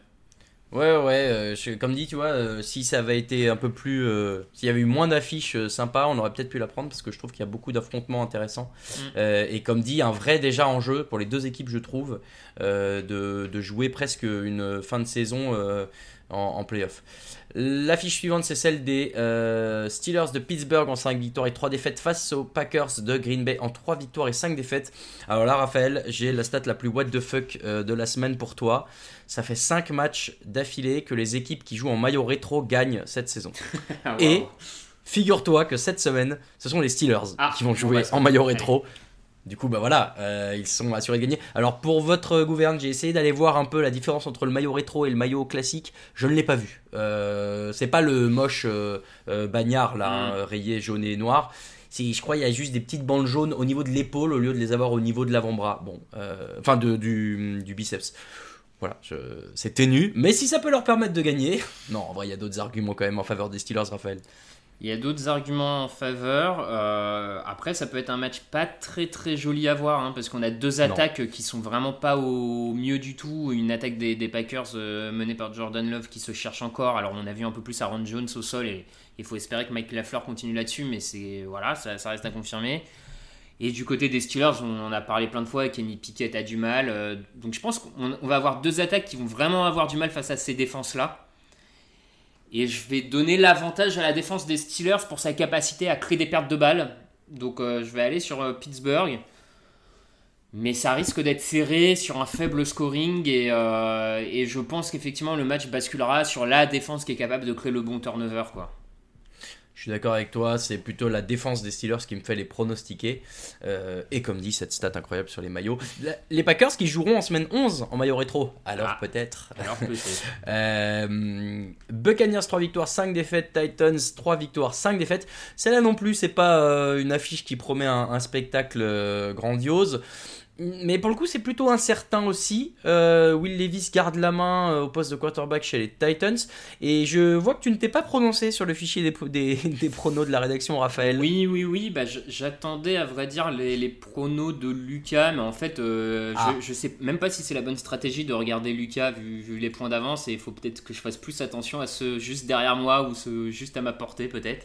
Ouais, ouais, euh, je- comme dit, tu vois, euh, si ça avait été un peu plus. euh, S'il y avait eu moins d'affiches sympas, on aurait peut-être pu la prendre parce que je trouve qu'il y a beaucoup d'affrontements intéressants. Mm. Et comme dit, un vrai déjà enjeu pour les deux équipes, je trouve, de, de jouer presque une fin de saison en, en playoff. L'affiche suivante, c'est celle des euh, Steelers de Pittsburgh en 5 victoires et 3 défaites face aux Packers de Green Bay en 3 victoires et 5 défaites. Alors là, Raphaël, j'ai la stat la plus what the fuck euh, de la semaine pour toi. Ça fait 5 matchs d'affilée que les équipes qui jouent en maillot rétro gagnent cette saison. <laughs> Et figure-toi que cette semaine, ce sont les Steelers Ah, qui vont jouer bah, en maillot rétro. Du coup, bah voilà, euh, ils sont assurés de gagner. Alors pour votre gouverne, j'ai essayé d'aller voir un peu la différence entre le maillot rétro et le maillot classique. Je ne l'ai pas vu. Euh, c'est pas le moche euh, euh, bagnard là, Mm. hein, rayé jaune et noir. Je crois, il y a juste des petites bandes jaunes au niveau de l'épaule au lieu de les avoir au niveau de l'avant-bras. Bon, enfin de, du, du biceps. Voilà, c'est ténu. Mais si ça peut leur permettre de gagner, <laughs> non, en vrai, il y a d'autres arguments quand même en faveur des Steelers, Raphaël. Il y a d'autres arguments en faveur. Euh, après, ça peut être un match pas très très joli à voir, hein, parce qu'on a deux attaques qui sont vraiment pas au mieux du tout. Une attaque des, des Packers euh, menée par Jordan Love qui se cherche encore. Alors, on a vu un peu plus Aaron Jones au sol et il faut espérer que Mike Lafleur continue là-dessus, mais c'est voilà, ça, ça reste à confirmer. Et du côté des Steelers, on en a parlé plein de fois, Kenny Pickett a du mal. euh, donc je pense qu'on on va avoir deux attaques qui vont vraiment avoir du mal face à ces défenses-là. Et je vais donner l'avantage à la défense des Steelers pour sa capacité à créer des pertes de balles. Donc euh, je vais aller sur euh, Pittsburgh. Mais ça risque d'être serré sur un faible scoring et, euh, et je pense qu'effectivement le match basculera sur la défense qui est capable de créer le bon turnover. Quoi. Je suis d'accord avec toi, c'est plutôt la défense des Steelers qui me fait les pronostiquer. Euh, et comme dit, cette stat incroyable sur les maillots. La- Les Packers qui joueront en semaine 11 en maillot rétro. Alors Ah. peut-être. Alors peut-être. <laughs> Euh, Buccaneers 3 victoires, 5 défaites. Titans 3 victoires, 5 défaites. Celle-là non plus, c'est pas euh, une affiche qui promet un, un spectacle euh, grandiose. Mais pour le coup, c'est plutôt incertain aussi. Euh, Will Levis garde la main euh, au poste de quarterback chez les Titans. Et je vois que tu ne t'es pas prononcé sur le fichier des, des, <laughs> des pronos de la rédaction, Raphaël. Oui, oui, oui. Bah, j'attendais à vrai dire les, les pronos de Lucas, mais en fait, euh, Ah. je, je sais même pas si c'est la bonne stratégie de regarder Lucas vu, vu les points d'avance. Et il faut peut-être que je fasse plus attention à ceux juste derrière moi ou ceux juste à ma portée, peut-être.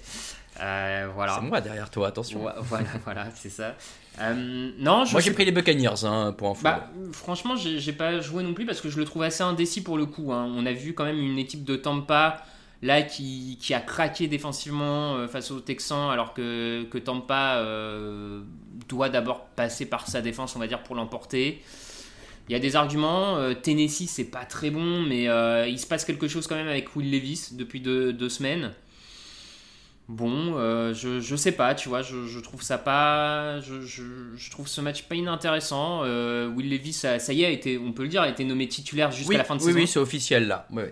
Euh, voilà. C'est moi derrière toi, attention. Voilà, <laughs> voilà, c'est ça. Euh, non, je Moi j'ai pris les Buccaneers hein, pour info. Bah, franchement, j'ai pas joué non plus parce que je le trouve assez indécis pour le coup. hein. On a vu quand même une équipe de Tampa là qui, qui a craqué défensivement euh, face aux Texans alors que, que Tampa euh, doit d'abord passer par sa défense, on va dire, pour l'emporter. Il y a des arguments. Tennessee, c'est pas très bon, mais il se passe quelque chose quand même avec Will Levis depuis deux, deux semaines. Bon, euh, je, je sais pas, tu vois, je, je trouve ça pas. Je, je, je trouve ce match pas inintéressant. Euh, Will Levis, ça, ça y est, a été, on peut le dire, a été nommé titulaire jusqu'à oui, la fin de oui, saison. oui, c'est officiel là. Oui, oui.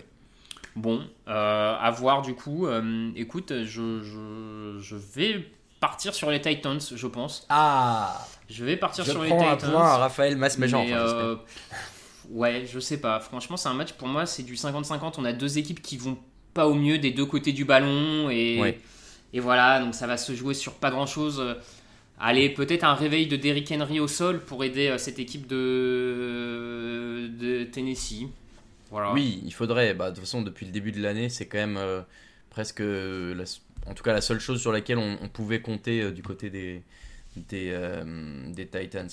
Bon, euh, à voir du coup. Écoute, je, je, je vais partir sur les Titans, je pense. Ah Je vais partir Je sur les prends un Titans. point à Raphaël Masmejean. Enfin, ouais, je sais pas. Franchement, c'est un match pour moi, c'est du 50-50. On a deux équipes qui vont pas au mieux des deux côtés du ballon et, Ouais. Et voilà, donc ça va se jouer sur pas grand chose. Allez, peut-être un réveil de Derrick Henry au sol pour aider euh, cette équipe de, Tennessee. Oui, il faudrait. Bah, de toute façon, depuis le début de l'année, c'est quand même euh, presque, euh, la- en tout cas, la seule chose sur laquelle on, pouvait compter du côté des, des, euh, des Titans.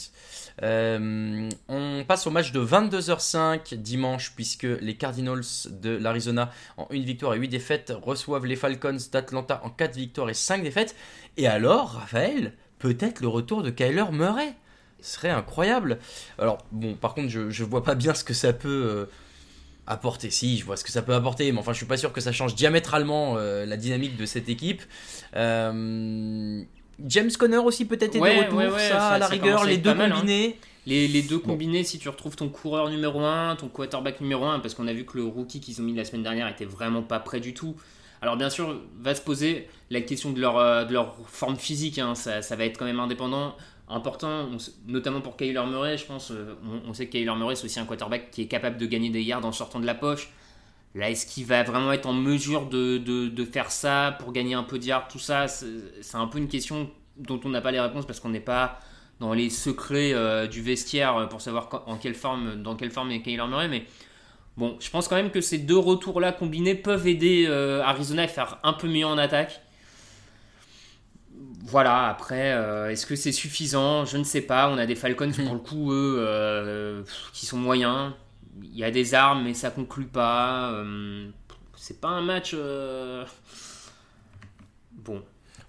Euh, on passe au match de 22h05 dimanche, puisque les Cardinals de l'Arizona, en une victoire et 8 défaites, reçoivent les Falcons d'Atlanta en 4 victoires et 5 défaites. Et alors, Raphaël, peut-être le retour de Kyler Murray? Ce serait incroyable. Alors, bon, par contre, je, je vois pas bien ce que ça peut euh, apporter. Si, je vois ce que ça peut apporter, mais enfin, je suis pas sûr que ça change diamétralement la dynamique de cette équipe. Euh, James Conner aussi peut-être est Ouais, de retour, ouais, ouais, ça, ça- à la ça rigueur, les deux hein. combinés. Les, les deux combinés, si tu retrouves ton coureur numéro 1, ton quarterback numéro 1, parce qu'on a vu que le rookie qu'ils ont mis la semaine dernière était vraiment pas prêt du tout. Alors bien sûr, va se poser la question de leur, euh, de leur forme physique, hein. ça, ça va être quand même indépendant, important, on notamment pour Kyler Murray, je pense. euh, On, on sait que Kyler Murray, c'est aussi un quarterback qui est capable de gagner des yards en sortant de la poche. Là, est-ce qu'il va vraiment être en mesure de, faire ça pour gagner un peu de yards, tout ça C'est un peu une question dont on n'a pas les réponses parce qu'on n'est pas dans les secrets euh, du vestiaire pour savoir en quelle forme, dans quelle forme est Kyler Murray. Mais bon, je pense quand même que ces deux retours-là combinés peuvent aider euh, Arizona à faire un peu mieux en attaque. Voilà, après, euh, est-ce que c'est suffisant? Je ne sais pas. On a des Falcons, pour le coup, eux, qui sont moyens. Il y a des armes, mais ça conclut pas. Euh, c'est pas un match. euh, Bon,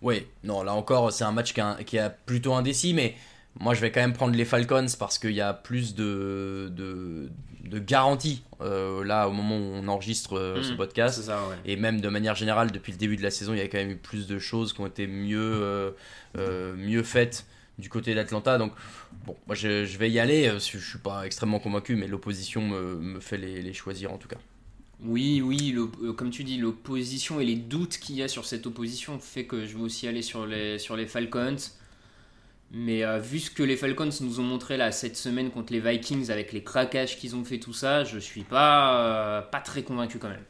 Oui, non, là encore, c'est un match qui, a, qui plutôt indécis, mais moi je vais quand même prendre les Falcons parce qu'il y a plus de, de, de garanties euh, là au moment où on enregistre ce Mhm, podcast. ça, ouais. Et même de manière générale, depuis le début de la saison, il y a quand même eu plus de choses qui ont été mieux, mieux faites du côté d'Atlanta. Donc, bon, moi je, vais y aller. euh, Je suis pas extrêmement convaincu, mais l'opposition me, fait les, choisir en tout cas. Oui, oui, euh, comme tu dis, l'opposition et les doutes qu'il y a sur cette opposition fait que je vais aussi aller sur les, sur les Falcons. Mais euh, vu ce que les Falcons nous ont montré là cette semaine contre les Vikings avec les craquages qu'ils ont fait tout ça, je suis pas, pas très convaincu quand même.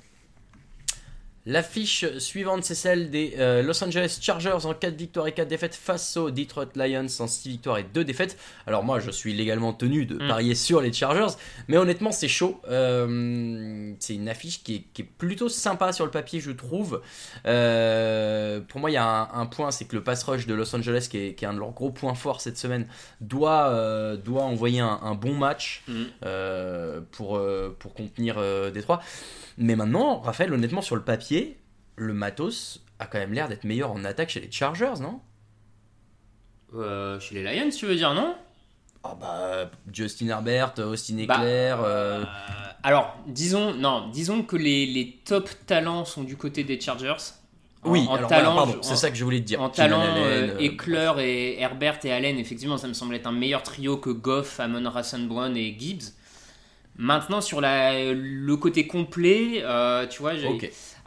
L'affiche suivante, c'est celle des euh, Los Angeles Chargers en 4 victoires et 4 défaites face aux Detroit Lions en 6 victoires et 2 défaites. Alors moi, je suis légalement tenu de Mm. parier sur les Chargers, mais honnêtement, c'est chaud. Euh, c'est une affiche qui est, qui est plutôt sympa sur le papier, je trouve. Euh, pour moi, il y a un, un point, c'est que le pass rush de Los Angeles, qui est, qui est un de leurs gros points forts cette semaine, doit, doit envoyer un, un bon match Mm. pour, pour contenir Détroit. Mais maintenant, Raphaël, honnêtement, sur le papier, le matos a quand même l'air d'être meilleur en attaque chez les Chargers, non? Euh, chez les Lions, tu veux dire, non? Ah bah, Justin Herbert, Austin Bah, Eckler. euh, Alors, disons, non, disons que les, les top talents sont du côté des Chargers. En- Oui, en alors talent, voilà, pardon, je- c'est ça que je voulais te dire. En Keenan talent, Allen, euh, euh, Eckler et Herbert et Allen, effectivement, ça me semble être un meilleur trio que Goff, Amon Rassan Brown et Gibbs. Maintenant, sur la, le côté complet, euh, tu vois,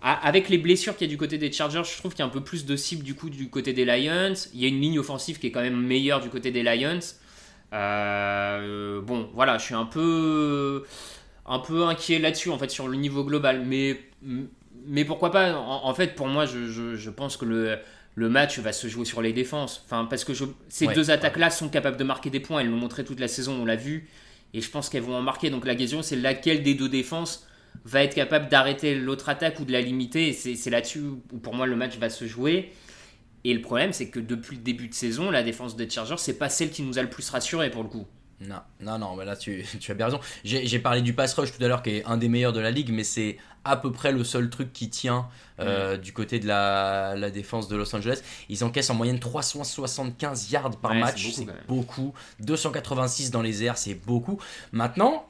avec les blessures qu'il y a du côté des Chargers, je trouve qu'il y a un peu plus de cibles du coup du côté des Lions. Il y a une ligne offensive qui est quand même meilleure du côté des Lions. Euh, bon, voilà, je suis un peu, un peu inquiet là-dessus en fait sur le niveau global, mais mais pourquoi pas en, en fait, pour moi, je, je- je pense que le le match va se jouer sur les défenses. Enfin, parce que je- ces Ouais, deux attaques-là sont capables de marquer des points. Elles l'ont montré toute la saison, on l'a vu. Et je pense qu'elles vont en marquer. Donc la question, c'est laquelle des deux défenses va être capable d'arrêter l'autre attaque ou de la limiter. C'est là-dessus où pour moi le match va se jouer. Et le problème, c'est que depuis le début de saison, la défense des Chargers, c'est pas celle qui nous a le plus rassuré pour le coup. Non, non, non, mais là tu, <laughs> tu as bien raison. J'ai parlé du pass rush tout à l'heure qui est un des meilleurs de la ligue, mais c'est à peu près le seul truc qui tient euh, du côté de la, la défense de Los Angeles. Ils encaissent en moyenne 375 yards par Ouais, match, c'est c'est beaucoup, beaucoup, 286 dans les airs, c'est beaucoup. Maintenant,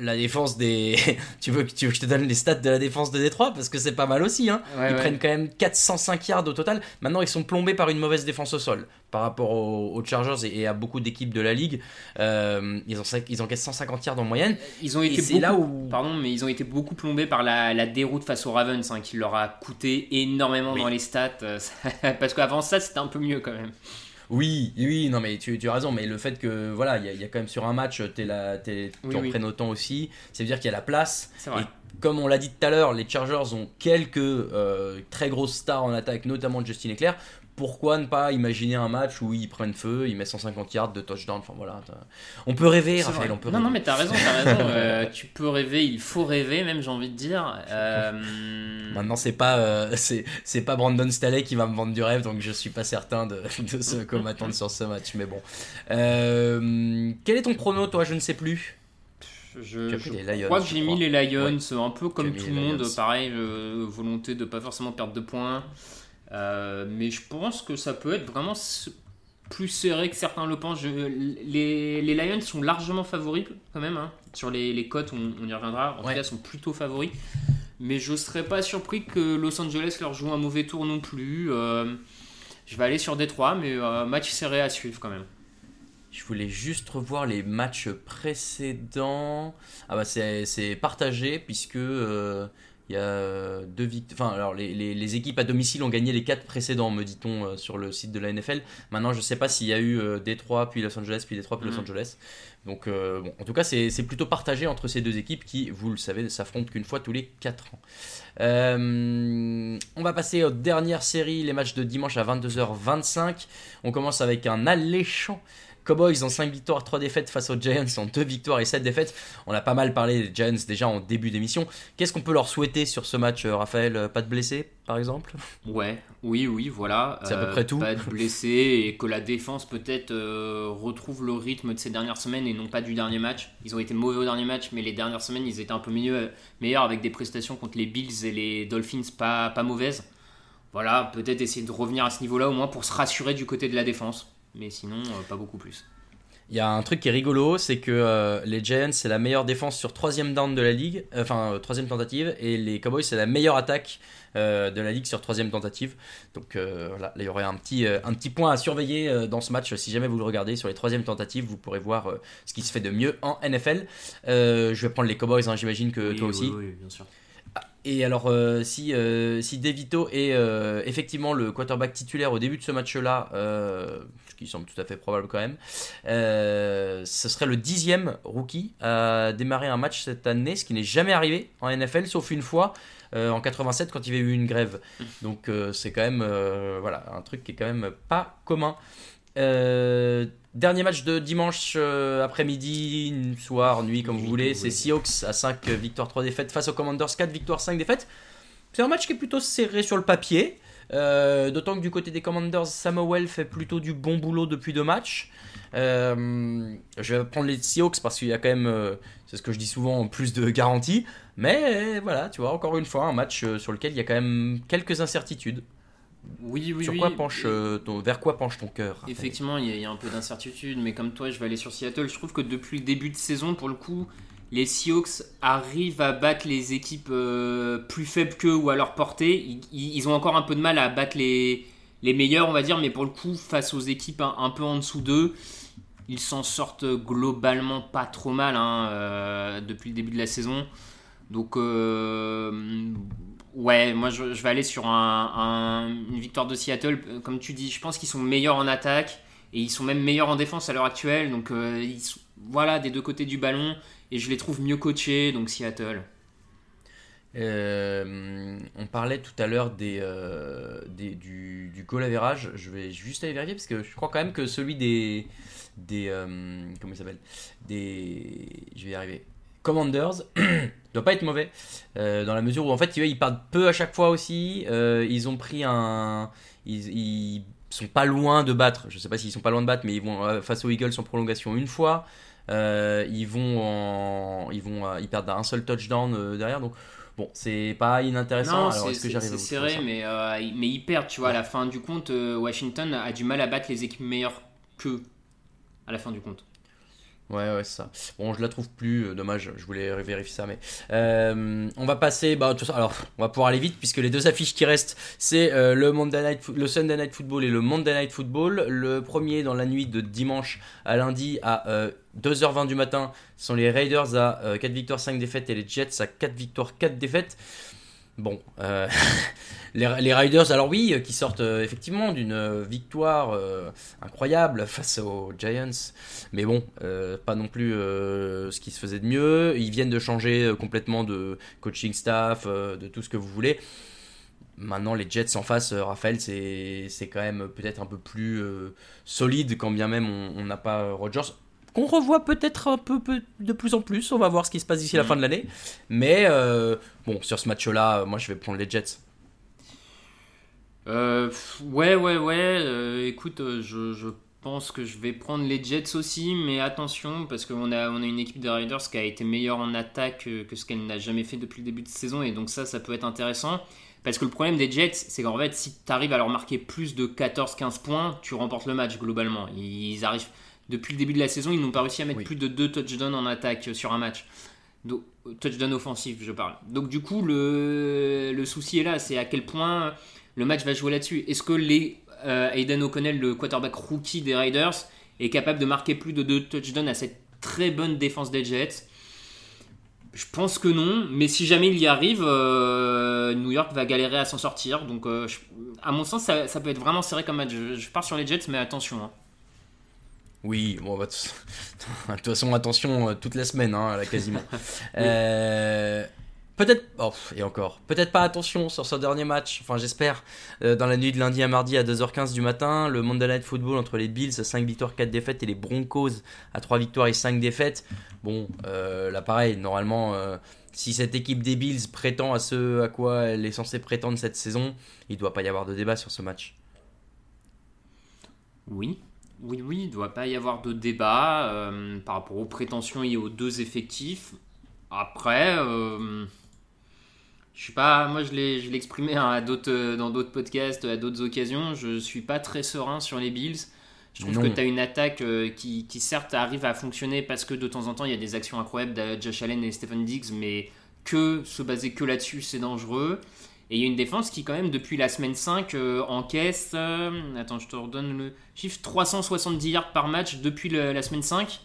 la défense des. <laughs> tu, veux, tu veux que je te donne les stats de la défense de Détroit? Parce que c'est pas mal aussi. Hein. Ouais, ils ouais. prennent quand même 405 yards au total. Maintenant, ils sont plombés par une mauvaise défense au sol par rapport aux, aux Chargers et, et à beaucoup d'équipes de la ligue. Euh, ils, ont, ils encaissent 150 yards en moyenne. Ils ont été beaucoup, là où- pardon, mais ils ont été beaucoup plombés par la, la déroute face aux Ravens, hein, qui leur a coûté énormément Oui. dans les stats. euh, <laughs> parce qu'avant ça, c'était un peu mieux quand même. Oui, oui, non, mais tu, tu as raison. Mais le fait que, voilà, il y, a- il y a quand même sur un match, t'es, Oui, tu en oui. prennes autant aussi. Ça veut dire qu'il y a la place. Vrai. Et comme on l'a dit tout à l'heure, les Chargers ont quelques euh, très grosses stars en attaque, notamment Justin Eclair. Pourquoi ne pas imaginer un match où ils prennent feu, ils mettent 150 yards de touchdown Enfin voilà, on peut rêver, Raphaël, vrai. on peut non, rêver. non, mais t'as raison, t'as raison. <laughs> euh, tu peux rêver, il faut rêver, même j'ai envie de dire. Euh, Maintenant, c'est pas, euh, c'est, pas Brandon Staley qui va me vendre du rêve, donc je suis pas certain de, <laughs> de ce qu'on m'attend sur ce match. Mais bon. Euh, quel est ton prono, toi Je ne sais plus? Je, Lions, crois que j'ai mis les Lions, un peu comme tout le monde, pareil, volonté de pas forcément perdre de points. Euh, mais je pense que ça peut être vraiment plus serré que certains le pensent. Je- les, les Lions sont largement favoris quand même. hein. Sur les, les cotes, on, on y reviendra. En Ouais. tout cas, sont plutôt favoris. Mais je serais pas surpris que Los Angeles leur joue un mauvais tour non plus. Euh, je vais aller sur Détroit, mais euh, match serré à suivre quand même. Je voulais juste revoir les matchs précédents. Ah bah c'est, c'est partagé puisque euh, il y a deux victoires. Enfin alors les, les- les équipes à domicile ont gagné les quatre précédents, me dit-on euh, sur le site de la NFL. Maintenant je sais pas s'il y a eu euh, Détroit puis Los Angeles puis Détroit puis Los Mhm. Angeles. Donc euh, bon, en tout cas c'est, plutôt partagé entre ces deux équipes qui, vous le savez, s'affrontent qu'une fois tous les 4 ans. Euh, on va passer aux dernières séries, les matchs de dimanche à 22h25. On commence avec un alléchant Cowboys en 5 victoires, 3 défaites face aux Giants en 2 victoires et 7 défaites. On a pas mal parlé des Giants déjà en début d'émission. Qu'est-ce qu'on peut leur souhaiter sur ce match, euh, Raphaël? Euh, Pas de blessés, par exemple? Ouais, oui, oui, voilà. C'est à peu près tout. Pas de blessés et que la défense peut-être euh, retrouve le rythme de ces dernières semaines et non pas du dernier match. Ils ont été mauvais au dernier match, mais les dernières semaines, ils étaient un peu mieux, meilleurs avec des prestations contre les Bills et les Dolphins pas, pas mauvaises. Voilà, peut-être essayer de revenir à ce niveau-là au moins pour se rassurer du côté de la défense. Mais sinon, euh, pas beaucoup plus. Il y a un truc qui est rigolo, c'est que euh, les Giants, c'est la meilleure défense sur troisième down de la ligue, euh, enfin troisième tentative, et les Cowboys, c'est la meilleure attaque euh, de la ligue sur troisième tentative. Donc voilà, là, il y aurait un petit, un petit point à surveiller dans ce match. Si jamais vous le regardez sur les troisièmes tentatives, vous pourrez voir ce qui se fait de mieux en NFL. Je vais prendre les Cowboys, hein, j'imagine que toi aussi. Oui, bien sûr. Et alors, euh, si, euh, si DeVito est euh, effectivement le quarterback titulaire au début de ce match-là, qui semble tout à fait probable quand même, euh, ce serait le dixième rookie à démarrer un match cette année, ce qui n'est jamais arrivé en NFL, sauf une fois euh, en 87 quand il y avait eu une grève. Donc euh, c'est quand même voilà, un truc qui est quand même pas commun. Dernier match de dimanche après-midi, soir, nuit, comme vous voulez. C'est Seahawks à 5 victoires, 3 défaites face aux Commanders, 4 victoires, 5 défaites. C'est un match qui est plutôt serré sur le papier. Euh, D'autant que du côté des Commanders, Samuel fait plutôt du bon boulot depuis deux matchs. Euh, je vais prendre les Seahawks parce qu'il y a quand même, euh, c'est ce que je dis souvent, plus de garanties. Mais voilà, tu vois, encore une fois, un match sur lequel il y a quand même quelques incertitudes. Oui, oui, sur oui. quoi penche, euh, ton, vers quoi penche ton cœur Effectivement, il y, y a un peu d'incertitude, mais comme toi, je vais aller sur Seattle. Je trouve que depuis le début de saison, pour le coup, les Seahawks arrivent à battre les équipes euh, plus faibles qu'eux ou à leur portée. Ils, ont encore un peu de mal à battre les, meilleurs, on va dire, mais pour le coup, face aux équipes un, peu en dessous d'eux, ils s'en sortent globalement pas trop mal hein, euh, depuis le début de la saison. Donc, euh, ouais, moi je, vais aller sur un- un- une victoire de Seattle. Comme tu dis, je pense qu'ils sont meilleurs en attaque et ils sont même meilleurs en défense à l'heure actuelle. Donc, ils sont- voilà, des deux côtés du ballon. Et je les trouve mieux coachés, donc Seattle. Euh, on parlait tout à l'heure euh, des- du, du goal average. Je vais juste aller vérifier parce que je crois quand même que celui des. des euh, comment il s'appelle? Des. Je vais y arriver. Commanders <clears throat> doit pas être mauvais dans la mesure où en fait vois, ils partent peu à chaque fois aussi. Ils ont pris un. Ils, ils sont pas loin de battre. Je sais pas s'ils sont pas loin de battre, mais ils vont face aux Eagles en prolongation une fois. Euh, ils vont en, ils vont, euh, ils perdent un seul touchdown euh, derrière. Donc bon, c'est pas inintéressant. Non, Alors c'est- est-ce que c'est j'arrive à c'est vous serré, mais, euh, ils- mais ils perdent, tu vois, à la fin du compte, Washington a du mal à battre les équipes meilleures qu'eux, à la fin du compte. Ouais, ouais, ça. Bon, je la trouve plus, euh, dommage, je voulais vérifier ça, mais. euh, on va passer. Bah, toute façon, alors, on va pouvoir aller vite, puisque les deux affiches qui restent, c'est euh, le, Monday Night, le Sunday Night Football et le Monday Night Football. Le premier dans la nuit de dimanche à lundi à euh, 2h20 du matin sont les Raiders à euh, 4 victoires, 5 défaites et les Jets à 4 victoires, 4 défaites. Bon, <laughs> les, les Riders, alors oui, euh, qui sortent euh, effectivement d'une euh, victoire incroyable <laughs> face aux Giants, mais bon, pas non plus ce qui se faisait de mieux. Ils viennent de changer complètement de coaching staff, de tout ce que vous voulez. Maintenant, les Jets en face, euh, Raphaël, c'est quand même peut-être un peu plus euh, solide, quand bien même on n'a pas euh, Rodgers. Qu'on revoit peut-être un peu, peu de plus en plus. On va voir ce qui se passe d'ici la fin de l'année. Mais bon, sur ce match-là, moi je vais prendre les Jets. Euh, ouais, ouais, ouais. euh, écoute, euh, je, je pense que je vais prendre les Jets aussi, mais attention, parce qu'on a, on a une équipe de Raiders qui a été meilleure en attaque que ce qu'elle n'a jamais fait depuis le début de saison, et donc ça, ça peut être intéressant. Parce que le problème des Jets, c'est qu'en fait, si tu arrives à leur marquer plus de 14-15 points, tu remportes le match globalement. Ils arrivent, depuis le début de la saison, ils n'ont pas réussi à mettre Oui. plus de 2 touchdowns en attaque euh, sur un match. Donc, touchdown offensif, je parle. Donc, du coup, le, le souci est là, c'est à quel point le match va jouer là-dessus. Est-ce que les, euh, Aiden O'Connell, le quarterback rookie des Raiders, est capable de marquer plus de 2 touchdowns à cette très bonne défense des Jets? Je pense que non, mais si jamais il y arrive, euh, New York va galérer à s'en sortir. Donc, euh, je- à mon sens, ça, ça peut être vraiment serré comme match. Je, je pars sur les Jets, mais attention. hein. Oui, bon, bah, <laughs> de toute façon, attention, toute la semaine, hein, là, quasiment. <laughs> Euh, peut-être, oh, et encore, peut-être pas attention sur ce dernier match, enfin j'espère, euh, dans la nuit de lundi à mardi à 2h15 du matin, le Monday Night Football entre les Bills à 5 victoires, 4 défaites et les Broncos à 3 victoires et 5 défaites. Bon, euh, là pareil, normalement, euh, si cette équipe des Bills prétend à ce à quoi elle est censée prétendre cette saison, il doit pas y avoir de débat sur ce match. Oui, oui, oui, il ne doit pas y avoir de débat par rapport aux prétentions et aux deux effectifs. Après, je suis pas, moi je l'ai, je exprimé hein, à d'autres, euh, dans d'autres podcasts, à d'autres occasions, je suis pas très serein sur les Bills. Je trouve Non. que tu as une attaque euh, qui, qui certes arrive à fonctionner parce que de temps en temps il y a des actions incroyables de Josh Allen et Stephen Diggs, mais que se baser que là-dessus c'est dangereux. Et il y a une défense qui, quand même, depuis la semaine 5, euh, encaisse. euh, attends, je te redonne le chiffre 370 yards par match depuis le- la semaine 5.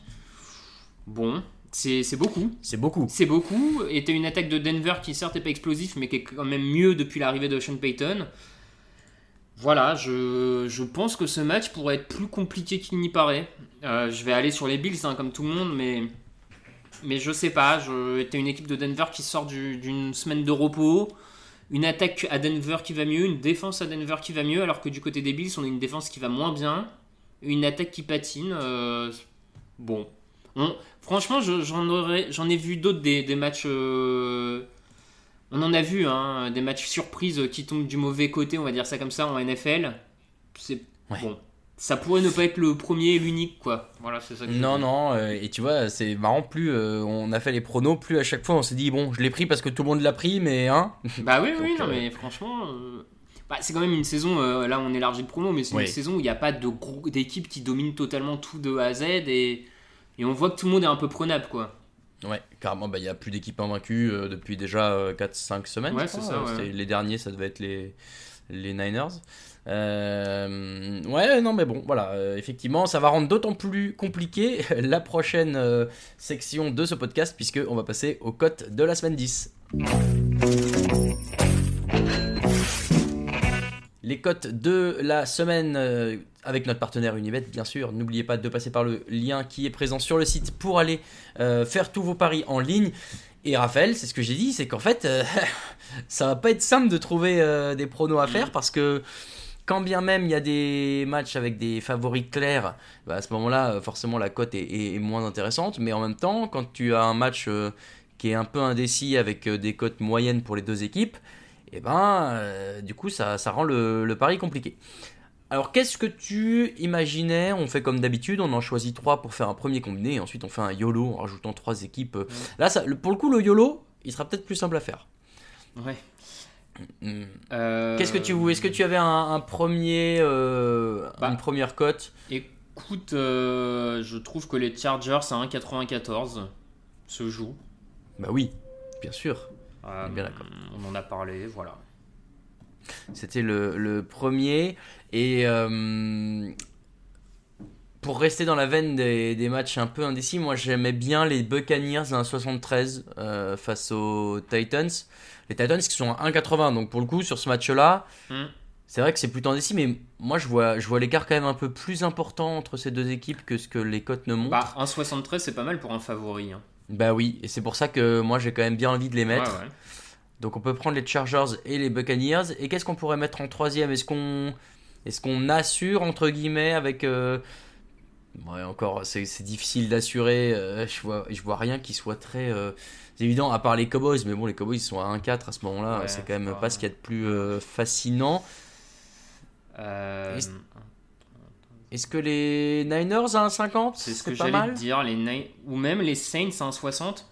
Bon, c'est beaucoup. C'est beaucoup. C'est beaucoup. Et t'as une attaque de Denver qui, certes, n'est pas explosif, mais qui est quand même mieux depuis l'arrivée de Sean Payton. Voilà, je, je pense que ce match pourrait être plus compliqué qu'il n'y paraît. Euh, je vais aller sur les Bills, hein, comme tout le monde, mais. Mais je sais pas, t'as une équipe de Denver qui sort du- d'une semaine de repos, une attaque à Denver qui va mieux, une défense à Denver qui va mieux, alors que du côté des Bills, on a une défense qui va moins bien, une attaque qui patine. euh, bon. On- franchement, je- j'en aurais- j'en ai vu d'autres des, des matchs. euh, on en a vu, hein, des matchs surprises qui tombent du mauvais côté, on va dire ça comme ça, en NFL. C'est Ouais. bon. Ça pourrait ne pas être le premier et l'unique, quoi. Voilà, c'est ça que Non, non, euh, et tu vois, c'est marrant, plus euh, on a fait les pronos, plus à chaque fois on s'est dit, bon, je l'ai pris parce que tout le monde l'a pris, mais hein. Bah oui, oui, <laughs> non, mais franchement, euh, bah, c'est quand même une saison, euh, là on élargit le promo, mais c'est Oui. une saison où il n'y a pas d'équipe qui domine totalement tout de A à Z et, et on voit que tout le monde est un peu prenable, quoi. Ouais, carrément, bah, il n'y a plus d'équipe invaincue euh, depuis déjà 4-5 semaines. Ouais, c'est ça, Euh, ouais. Les derniers, ça devait être les, les Niners. Euh, ouais, non, mais bon, voilà, euh, effectivement, ça va rendre d'autant plus compliqué la prochaine euh, section de ce podcast, puisque on va passer aux cotes de la semaine 10. Les cotes de la semaine euh, avec notre partenaire Unibet, bien sûr. N'oubliez pas de passer par le lien qui est présent sur le site pour aller euh, faire tous vos paris en ligne. Et Raphaël, c'est ce que j'ai dit, c'est qu'en fait, euh, <laughs> ça va pas être simple de trouver des pronos à faire parce que quand bien même il y a des matchs avec des favoris clairs, bah, à ce moment-là, forcément la cote est, est- est moins intéressante. Mais en même temps, quand tu as un match qui est un peu indécis avec des cotes moyennes pour les deux équipes, et ben, euh, du coup, ça, ça rend le, le pari compliqué. Alors, qu'est-ce que tu imaginais On fait comme d'habitude, on en choisit trois pour faire un premier combiné, et ensuite on fait un YOLO en rajoutant trois équipes. Là, ça, le- pour le coup, le YOLO, il sera peut-être plus simple à faire. Ouais. Hmm. Euh, Qu'est-ce que tu Est-ce que tu avais un, un premier, euh, Bah. une première cote? Écoute, euh, je trouve que les Chargers à 1,94 se jouent. Bah oui, bien sûr. Euh, bien d'accord. On en a parlé, voilà. C'était le, le premier. Et euh, pour rester dans la veine des, des matchs un peu indécis, moi j'aimais bien les Buccaneers à 1,73 euh, face aux Titans. Les Titans qui sont à 1,80. Donc pour le coup, sur ce match-là, Hmm. c'est vrai que c'est plutôt indécis. Mais moi je vois, je vois l'écart quand même un peu plus important entre ces deux équipes que ce que les cotes ne montrent. Bah, 1,73 c'est pas mal pour un favori. hein. Bah oui, et c'est pour ça que moi j'ai quand même bien envie de les mettre. Ouais, ouais. Donc on peut prendre les Chargers et les Buccaneers. Et qu'est-ce qu'on pourrait mettre en troisième? Est-ce qu'on est qu'on assure entre guillemets avec euh, ouais, encore c'est c'est difficile d'assurer. euh, je vois je vois rien qui soit très euh, évident à part les Cowboys. Mais bon les Cowboys ils sont à 1-4 à ce moment-là. Ouais, c'est quand même pas ce qu'il y a de plus euh, fascinant. Euh, Est-ce- que les Niners à 1,50 c'est ce que pas j'allais dire, les Ni- ou même les Saints à 1,60.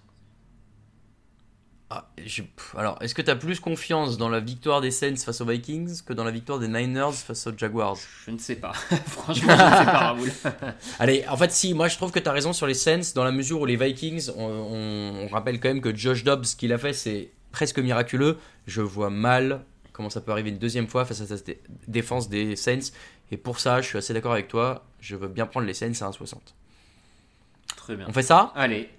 Ah, je- Alors, est-ce que tu as plus confiance dans la victoire des Saints face aux Vikings que dans la victoire des Niners face aux Jaguars? Je ne sais pas. <laughs> Franchement, je ne sais pas, Raoul. <laughs> Allez, en fait, si, moi je trouve que tu as raison sur les Saints, dans la mesure où les Vikings, on, on- on rappelle quand même que Josh Dobbs, ce qu'il a fait, c'est presque miraculeux. Je vois mal comment ça peut arriver une deuxième fois face à cette dé- défense des Saints. Et pour ça, je suis assez d'accord avec toi. Je veux bien prendre les Saints à 1,60. Très bien. On fait ça? Allez,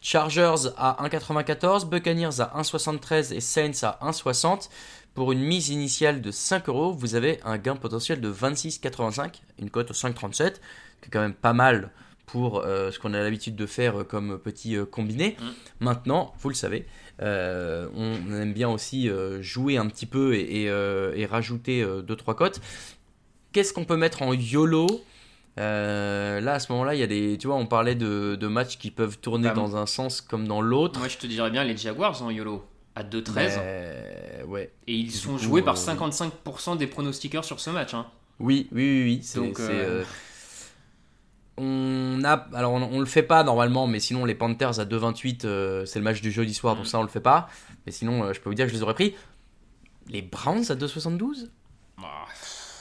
Chargers à 1,94, Buccaneers à 1,73 et Saints à 1,60. Pour une mise initiale de 5 euros, vous avez un gain potentiel de 26,85, une cote au 5,37, qui est quand même pas mal pour euh, ce qu'on a l'habitude de faire euh, comme petit euh, combiné. Maintenant, vous le savez, on aime bien aussi jouer un petit peu et, et, et rajouter 2-3 cotes. Qu'est-ce qu'on peut mettre en YOLO? Euh, là, à ce moment-là, il y a des. Tu vois, on parlait de, de matchs qui peuvent tourner Bah, dans un sens comme dans l'autre. moi je te dirais bien les Jaguars en YOLO à 2,13. Mais, ouais. Et ils Du sont coup, joués par euh, 55% des pronostiqueurs sur ce match. hein. Oui, oui, oui, oui. C'est, Donc, c'est, euh, euh, On a, alors on, on le fait pas normalement, mais sinon les Panthers à 2,28, euh, c'est le match du jeudi soir, donc Mm. ça on le fait pas. Mais sinon, euh, je peux vous dire que je les aurais pris. Les Browns à 2,72 Bah,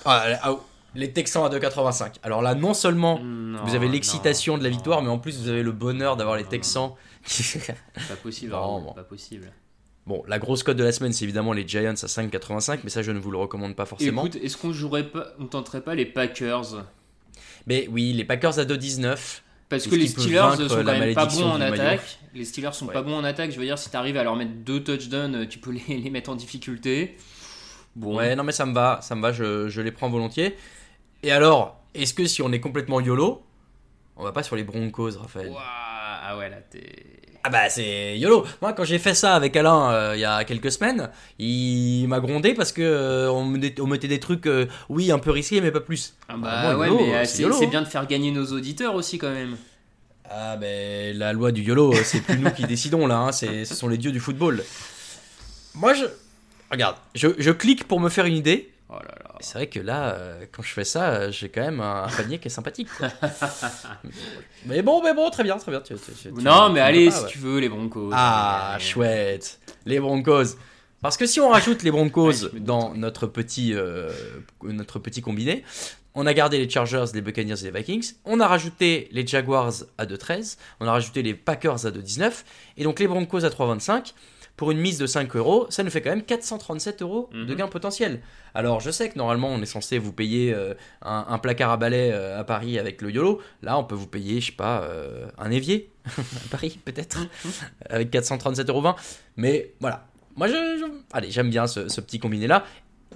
ah, Les Texans à 2,85. Alors là, non seulement non, vous avez l'excitation de la non. victoire, mais en plus vous avez le bonheur d'avoir les Texans. qui- Pas possible, Non, bon. pas possible. bon, la grosse cote de la semaine, c'est évidemment les Giants à 5,85, mais ça je ne vous le recommande pas forcément. Écoute, est-ce qu'on jouerait pas, on tenterait pas les Packers? Mais oui, les Packers à 2,19. Parce que les Steelers sont quand même pas bons en attaque. Les Steelers sont Ouais. pas bons en attaque. Je veux dire, si t'arrives à leur mettre deux touchdowns, euh, tu peux les, les mettre en difficulté. Bon, Ouais, non mais ça me va, ça me va, je, je les prends volontiers. Et alors, est-ce que si on est complètement YOLO, on va pas sur les Broncos, Raphaël? Ouah, ah ouais, là t'es. Ah bah c'est YOLO Moi quand j'ai fait ça avec Alain euh, il y a quelques semaines, il m'a grondé parce que euh, on, me- on mettait des trucs, euh, oui, un peu risqués mais pas plus. Ah Ah, bah bon, ouais, YOLO, mais c'est c'est YOLO, c'est hein. bien de faire gagner nos auditeurs aussi quand même. Ah ben la loi du YOLO, c'est plus nous qui décidons là, hein, c'est, ce sont les dieux du football. Moi je... Regarde, je, je clique pour me faire une idée. Oh là là. C'est vrai que là, euh, quand je fais ça, euh, j'ai quand même un, un panier qui est sympathique. quoi. <laughs> mais bon, mais bon, très bien, très bien. tu- tu- tu- tu- non, mais allez, pas, si ouais. tu veux, les Broncos. Ah, chouette. Les Broncos. Parce que si on rajoute les Broncos Ouais, dans notre petit, euh, notre petit combiné, on a gardé les Chargers, les Buccaneers et les Vikings. On a rajouté les Jaguars à 2,13. On a rajouté les Packers à 2,19. Et donc les Broncos à 3,25. Pour une mise de 5 euros, ça nous fait quand même 437 euros de Mhm. gain potentiel. Alors je sais que normalement on est censé vous payer euh, un, un placard à balai euh, à Paris avec le YOLO. Là on peut vous payer, je sais pas, euh, un évier <laughs> à Paris peut-être, avec 437,20 euros. Mais voilà, moi je, je- allez, j'aime bien ce, ce petit combiné là.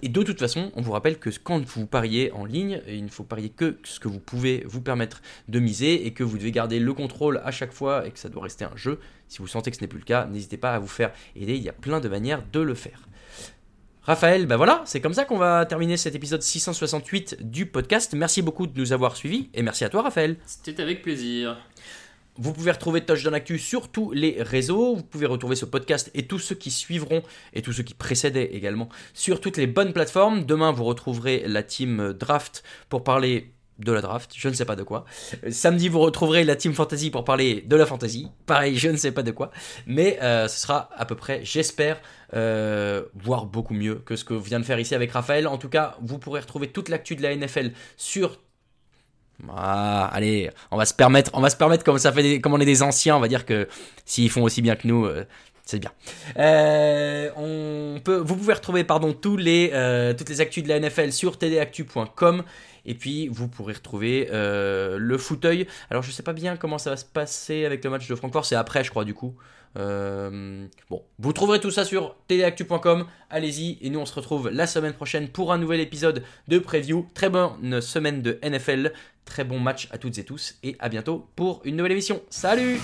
Et de toute façon, on vous rappelle que quand vous pariez en ligne, il ne faut parier que ce que vous pouvez vous permettre de miser et que vous devez garder le contrôle à chaque fois et que ça doit rester un jeu. Si vous sentez que ce n'est plus le cas, n'hésitez pas à vous faire aider, il y a plein de manières de le faire. Raphaël, ben voilà, c'est comme ça qu'on va terminer cet épisode 668 du podcast. Merci beaucoup de nous avoir suivis et merci à toi Raphaël. C'était avec plaisir. Vous pouvez retrouver Touchdown Actu sur tous les réseaux. Vous pouvez retrouver ce podcast et tous ceux qui suivront et tous ceux qui précédaient également sur toutes les bonnes plateformes. Demain, vous retrouverez la team Draft pour parler de la draft, je ne sais pas de quoi. Samedi, vous retrouverez la team Fantasy pour parler de la Fantasy. Pareil, je ne sais pas de quoi. Mais euh, ce sera à peu près, j'espère, euh, voire beaucoup mieux que ce que vient de faire ici avec Raphaël. En tout cas, vous pourrez retrouver toute l'actu de la NFL sur Ah, allez, on va se permettre, on va se permettre comme ça fait, des- comme on est des anciens, on va dire que s'ils font aussi bien que nous, euh, c'est bien. Euh, on peut, vous pouvez retrouver pardon tous les, euh, toutes les actus de la NFL sur tdactu.com. Et puis vous pourrez retrouver le fauteuil. Alors je sais pas bien comment ça va se passer avec le match de Francfort, c'est après je crois du coup. Euh, bon, vous trouverez tout ça sur tdactu.com. Allez-y et nous on se retrouve la semaine prochaine pour un nouvel épisode de preview. Très bonne semaine de NFL, très bon match à toutes et tous et à bientôt pour une nouvelle émission. Salut